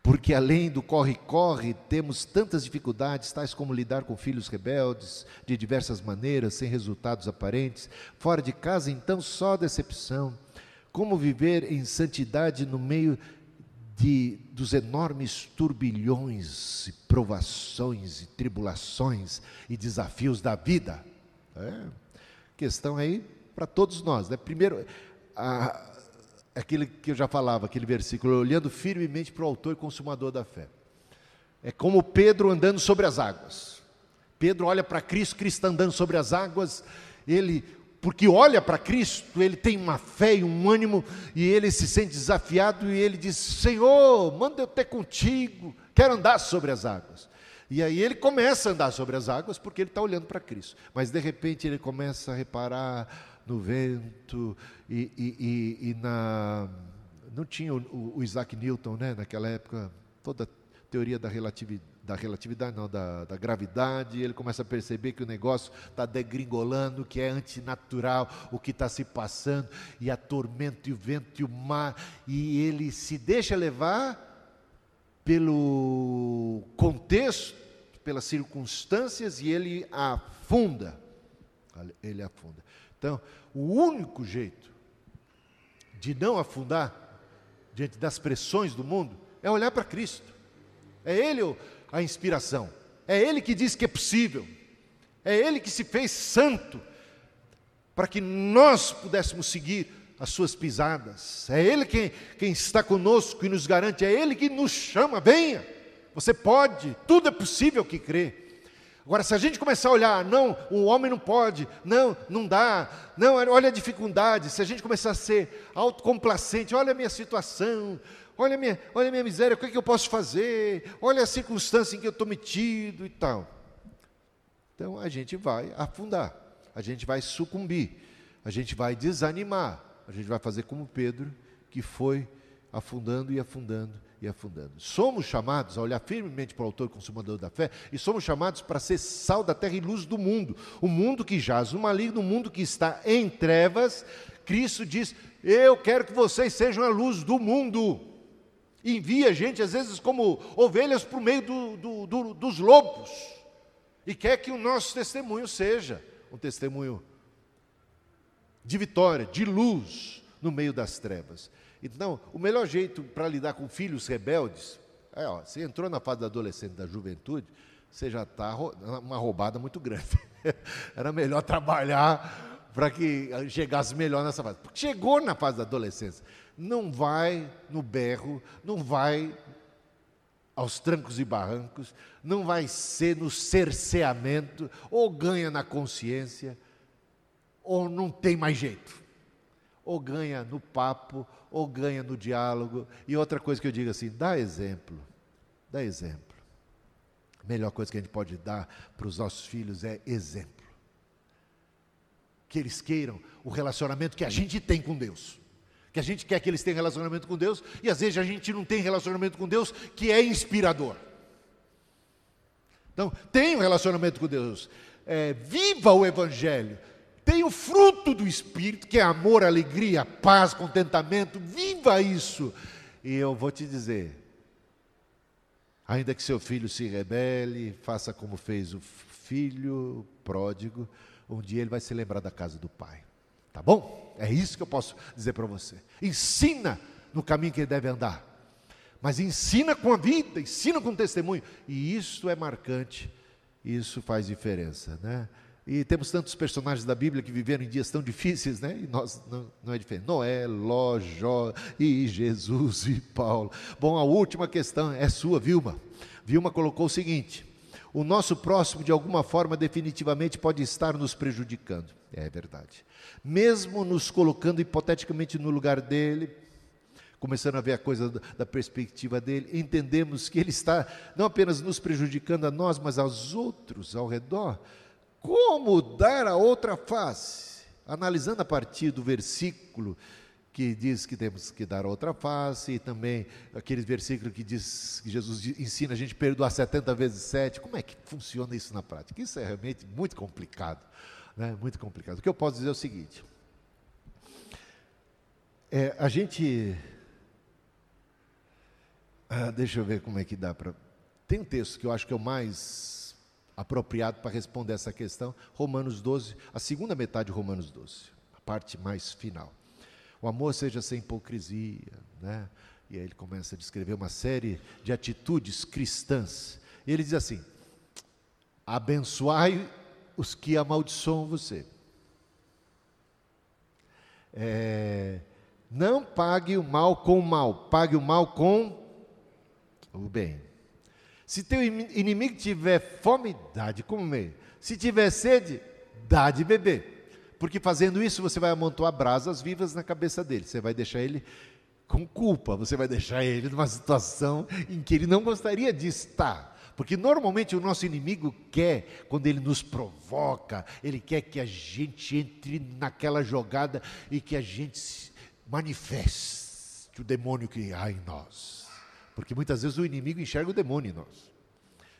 porque além do corre-corre, temos tantas dificuldades, tais como lidar com filhos rebeldes, de diversas maneiras, sem resultados aparentes. Fora de casa, então, só decepção. Como viver em santidade no meio de, dos enormes turbilhões, e provações e tribulações e desafios da vida? É, questão aí para todos nós. Né? Primeiro, a, aquele que eu já falava, aquele versículo, olhando firmemente para o autor e consumador da fé. É como Pedro andando sobre as águas. Pedro olha para Cristo, Cristo está andando sobre as águas, ele, porque olha para Cristo, ele tem uma fé e um ânimo, e ele se sente desafiado, e ele diz: Senhor, manda eu ter contigo, quero andar sobre as águas. E aí ele começa a andar sobre as águas porque ele está olhando para Cristo. Mas de repente ele começa a reparar no vento e, e, e, e na. Não tinha o, o, Isaac Newton, né, naquela época, toda a teoria da relatividade, da relatividade, não, da, da gravidade, ele começa a perceber que o negócio está degringolando, que é antinatural o que está se passando, e a tormenta, e o vento, e o mar, e ele se deixa levar pelo contexto, pelas circunstâncias, e ele afunda. Ele afunda. Então, o único jeito de não afundar diante das pressões do mundo é olhar para Cristo. É Ele a inspiração. É Ele que diz que é possível. É Ele que se fez santo para que nós pudéssemos seguir as suas pisadas. É Ele quem, quem está conosco e nos garante. É Ele que nos chama. Venha. Você pode. Tudo é possível que crê. Agora, se a gente começar a olhar, não, o homem não pode, não, não dá, não, olha a dificuldade, se a gente começar a ser autocomplacente, olha a minha situação, olha a minha, olha a minha miséria, o que, é que eu posso fazer, olha a circunstância em que eu estou metido e tal. Então a gente vai afundar, a gente vai sucumbir, a gente vai desanimar, a gente vai fazer como Pedro, que foi afundando e afundando e afundando. Somos chamados a olhar firmemente para o autor consumador da fé e somos chamados para ser sal da terra e luz do mundo. O mundo que jaz no maligno, o mundo que está em trevas. Cristo diz: Eu quero que vocês sejam a luz do mundo. Envia gente, às vezes, como ovelhas para o meio do, do, do, dos lobos. E quer que o nosso testemunho seja um testemunho de vitória, de luz no meio das trevas. Então, o melhor jeito para lidar com filhos rebeldes é, ó, você entrou na fase da adolescente, da juventude, você já está uma roubada muito grande. Era melhor trabalhar para que chegasse melhor nessa fase. Porque chegou na fase da adolescência, não vai no berro, não vai aos trancos e barrancos, não vai ser no cerceamento, ou ganha na consciência, ou não tem mais jeito ou ganha no papo, ou ganha no diálogo. E outra coisa que eu digo assim: dá exemplo, dá exemplo. A melhor coisa que a gente pode dar para os nossos filhos é exemplo. Que eles queiram o relacionamento que a gente tem com Deus. Que a gente quer que eles tenham relacionamento com Deus, e às vezes a gente não tem relacionamento com Deus que é inspirador. Então, tenha um relacionamento com Deus. É, viva o Evangelho tem o fruto do Espírito, que é amor, alegria, paz, contentamento. Viva isso. E eu vou te dizer, ainda que seu filho se rebele, faça como fez o filho pródigo, um dia ele vai se lembrar da casa do pai. Tá bom? É isso que eu posso dizer para você. Ensina no caminho que ele deve andar. Mas ensina com a vida, ensina com testemunho. E isso é marcante, isso faz diferença, né? E temos tantos personagens da Bíblia que viveram em dias tão difíceis, né? E nós não, não é diferente. Noé, Ló, Jó e Jesus e Paulo. Bom, a última questão é sua, Vilma. Vilma colocou o seguinte: o nosso próximo, de alguma forma, definitivamente pode estar nos prejudicando. É verdade. Mesmo nos colocando hipoteticamente no lugar dele, começando a ver a coisa da perspectiva dele, entendemos que ele está não apenas nos prejudicando a nós, mas aos outros ao redor como dar a outra face? Analisando a partir do versículo que diz que temos que dar outra face, e também aquele versículo que diz que Jesus ensina a gente a perdoar 70 vezes 7. Como é que funciona isso na prática? Isso é realmente muito complicado, né? muito complicado. O que eu posso dizer é o seguinte: é, a gente. Ah, deixa eu ver como é que dá para. Tem um texto que eu acho que é o mais apropriado para responder essa questão, Romanos 12, a segunda metade de Romanos 12, a parte mais final. O amor seja sem hipocrisia, né? E aí ele começa a descrever uma série de atitudes cristãs. E ele diz assim: abençoai os que amaldiçoam você. É, não pague o mal com o mal, pague o mal com o bem. Se teu inimigo tiver fome, dá de comer. Se tiver sede, dá de beber. Porque fazendo isso, você vai amontoar brasas vivas na cabeça dele. Você vai deixar ele com culpa, você vai deixar ele numa situação em que ele não gostaria de estar. Porque normalmente o nosso inimigo quer, quando ele nos provoca, ele quer que a gente entre naquela jogada e que a gente manifeste o demônio que há em nós. Porque muitas vezes o inimigo enxerga o demônio em nós.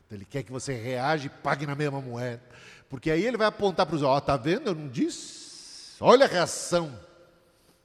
Então ele quer que você reage e pague na mesma moeda. Porque aí ele vai apontar para os olhos, ó, tá vendo? Eu não disse. Olha a reação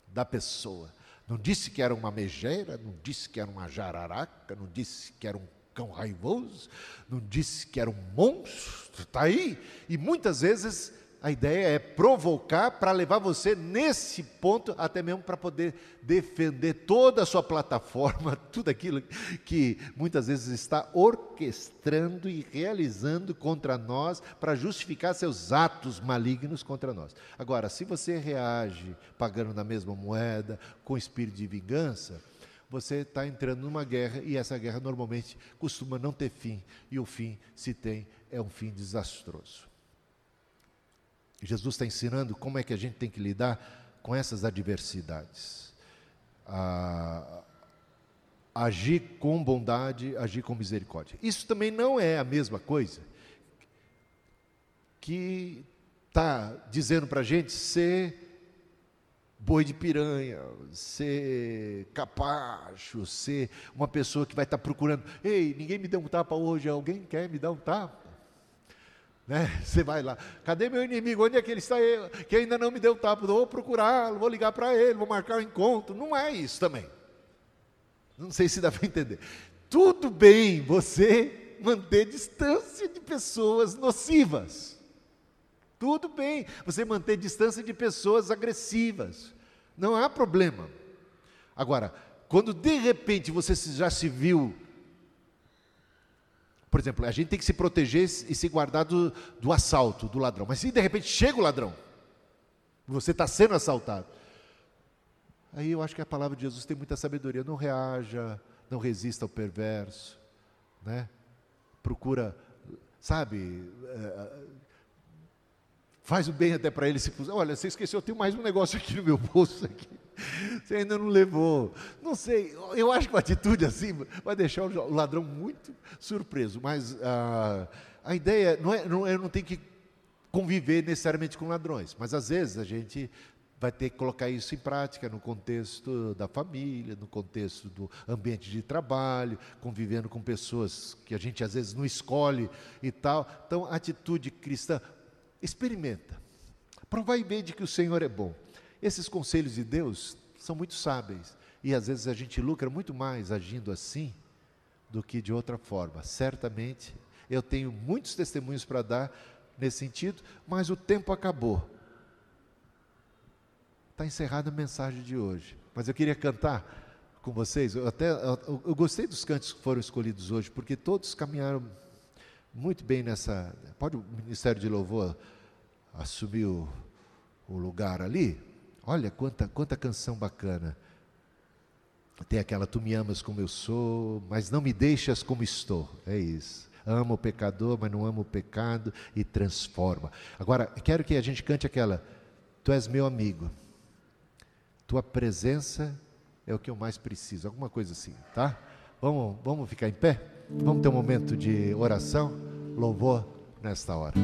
da pessoa. Não disse que era uma megeira, não disse que era uma jararaca, não disse que era um cão raivoso, não disse que era um monstro, está aí. E muitas vezes a ideia é provocar para levar você nesse ponto, até mesmo para poder defender toda a sua plataforma, tudo aquilo que muitas vezes está orquestrando e realizando contra nós, para justificar seus atos malignos contra nós. Agora, se você reage pagando na mesma moeda, com espírito de vingança, você está entrando numa guerra e essa guerra normalmente costuma não ter fim, e o fim, se tem, é um fim desastroso. Jesus está ensinando como é que a gente tem que lidar com essas adversidades. Ah, agir com bondade, agir com misericórdia. Isso também não é a mesma coisa que está dizendo para a gente ser boi de piranha, ser capacho, ser uma pessoa que vai estar tá procurando. Ei, ninguém me deu um tapa hoje, alguém quer me dar um tapa? Né? Você vai lá, cadê meu inimigo? Onde é que ele está? Que ainda não me deu tapa, vou procurá-lo, vou ligar para ele, vou marcar um encontro. Não é isso também. Não sei se dá para entender. Tudo bem você manter distância de pessoas nocivas. Tudo bem você manter distância de pessoas agressivas. Não há problema. Agora, quando de repente você já se viu por exemplo, a gente tem que se proteger e se guardar do, do assalto, do ladrão. Mas se de repente chega o ladrão, você está sendo assaltado, aí eu acho que a palavra de Jesus tem muita sabedoria. Não reaja, não resista ao perverso, né? Procura, sabe, é, faz o bem até para ele se. Olha, você esqueceu, eu tenho mais um negócio aqui no meu bolso aqui. Você ainda não levou. Não sei, eu acho que uma atitude assim vai deixar o ladrão muito surpreso. Mas ah, a ideia não é, não, eu não tenho que conviver necessariamente com ladrões, mas às vezes a gente vai ter que colocar isso em prática no contexto da família, no contexto do ambiente de trabalho, convivendo com pessoas que a gente às vezes não escolhe e tal. Então, a atitude cristã, experimenta. Provai bem de que o Senhor é bom. Esses conselhos de Deus são muito sábeis e às vezes a gente lucra muito mais agindo assim do que de outra forma. Certamente eu tenho muitos testemunhos para dar nesse sentido, mas o tempo acabou. Está encerrada a mensagem de hoje. Mas eu queria cantar com vocês. Eu até eu, eu gostei dos cantos que foram escolhidos hoje, porque todos caminharam muito bem nessa. Pode o Ministério de Louvor assumir o, o lugar ali? Olha quanta, quanta canção bacana. Tem aquela, tu me amas como eu sou, mas não me deixas como estou. É isso. Amo o pecador, mas não amo o pecado e transforma. Agora, quero que a gente cante aquela, tu és meu amigo. Tua presença é o que eu mais preciso. Alguma coisa assim, tá? Vamos, vamos ficar em pé? Vamos ter um momento de oração, louvor nesta hora.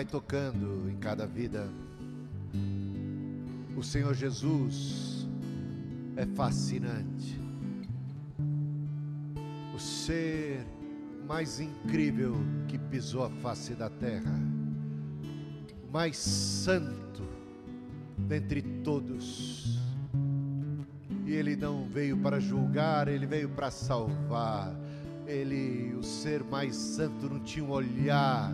Vai tocando em cada vida. O Senhor Jesus é fascinante. O ser mais incrível que pisou a face da terra, mais santo dentre todos. E ele não veio para julgar, ele veio para salvar. Ele, o ser mais santo, não tinha um olhar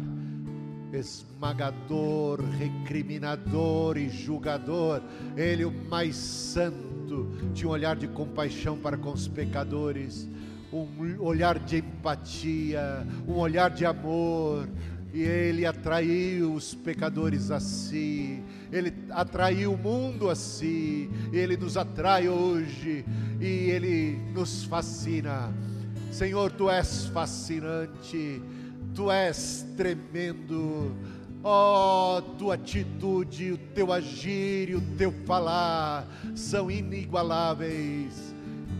esmagador, recriminador e julgador. Ele, o mais santo, tinha um olhar de compaixão para com os pecadores, um olhar de empatia, um olhar de amor. E ele atraiu os pecadores a si, ele atraiu o mundo a si, ele nos atrai hoje e ele nos fascina. Senhor, tu és fascinante, tu és tremendo. Oh, tua atitude, o teu agir e o teu falar são inigualáveis.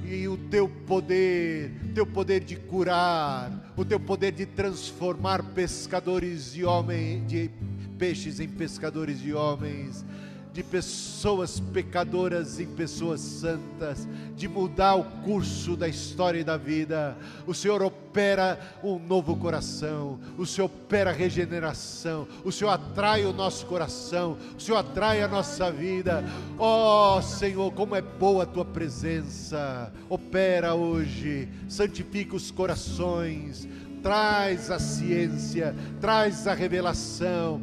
E o teu poder, teu poder de curar, o teu poder de transformar pescadores de homens, de peixes em pescadores de homens, de pessoas pecadoras em pessoas santas, de mudar o curso da história e da vida. O Senhor opera um novo coração, o Senhor opera regeneração, o Senhor atrai o nosso coração, o Senhor atrai a nossa vida. Oh, Senhor, como é boa a tua presença. Opera hoje, santifica os corações, traz a ciência, traz a revelação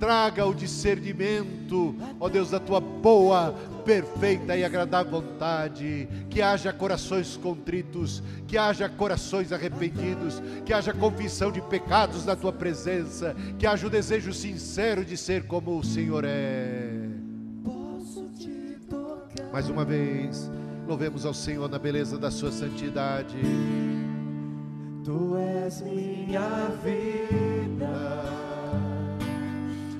traga o discernimento, ó Deus, da tua boa, perfeita e agradável vontade, que haja corações contritos, que haja corações arrependidos, que haja confissão de pecados na tua presença, que haja o desejo sincero de ser como o Senhor é. Mais uma vez, louvemos ao Senhor na beleza da sua santidade. Tu és minha vida,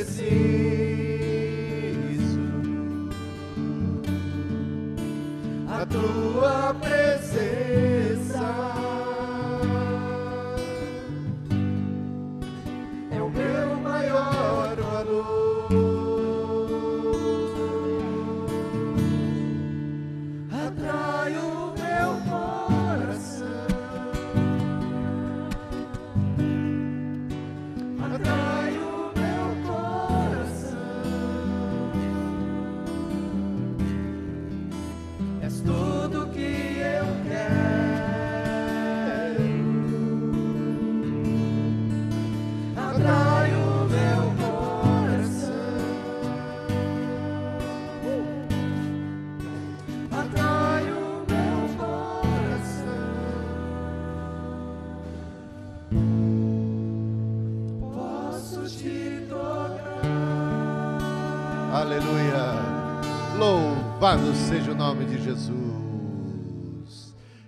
with you. Louvado seja o nome de Jesus.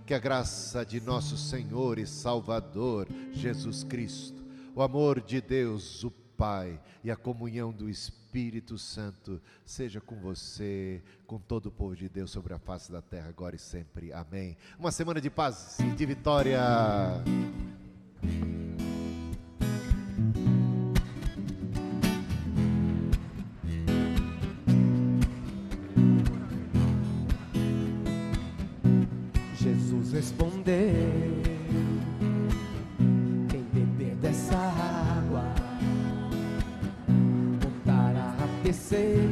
Que a graça de nosso Senhor e Salvador Jesus Cristo, o amor de Deus, o Pai e a comunhão do Espírito Santo seja com você, com todo o povo de Deus sobre a face da terra, agora e sempre. Amém. Uma semana de paz e de vitória. responder. Quem beber dessa água voltará a aquecer.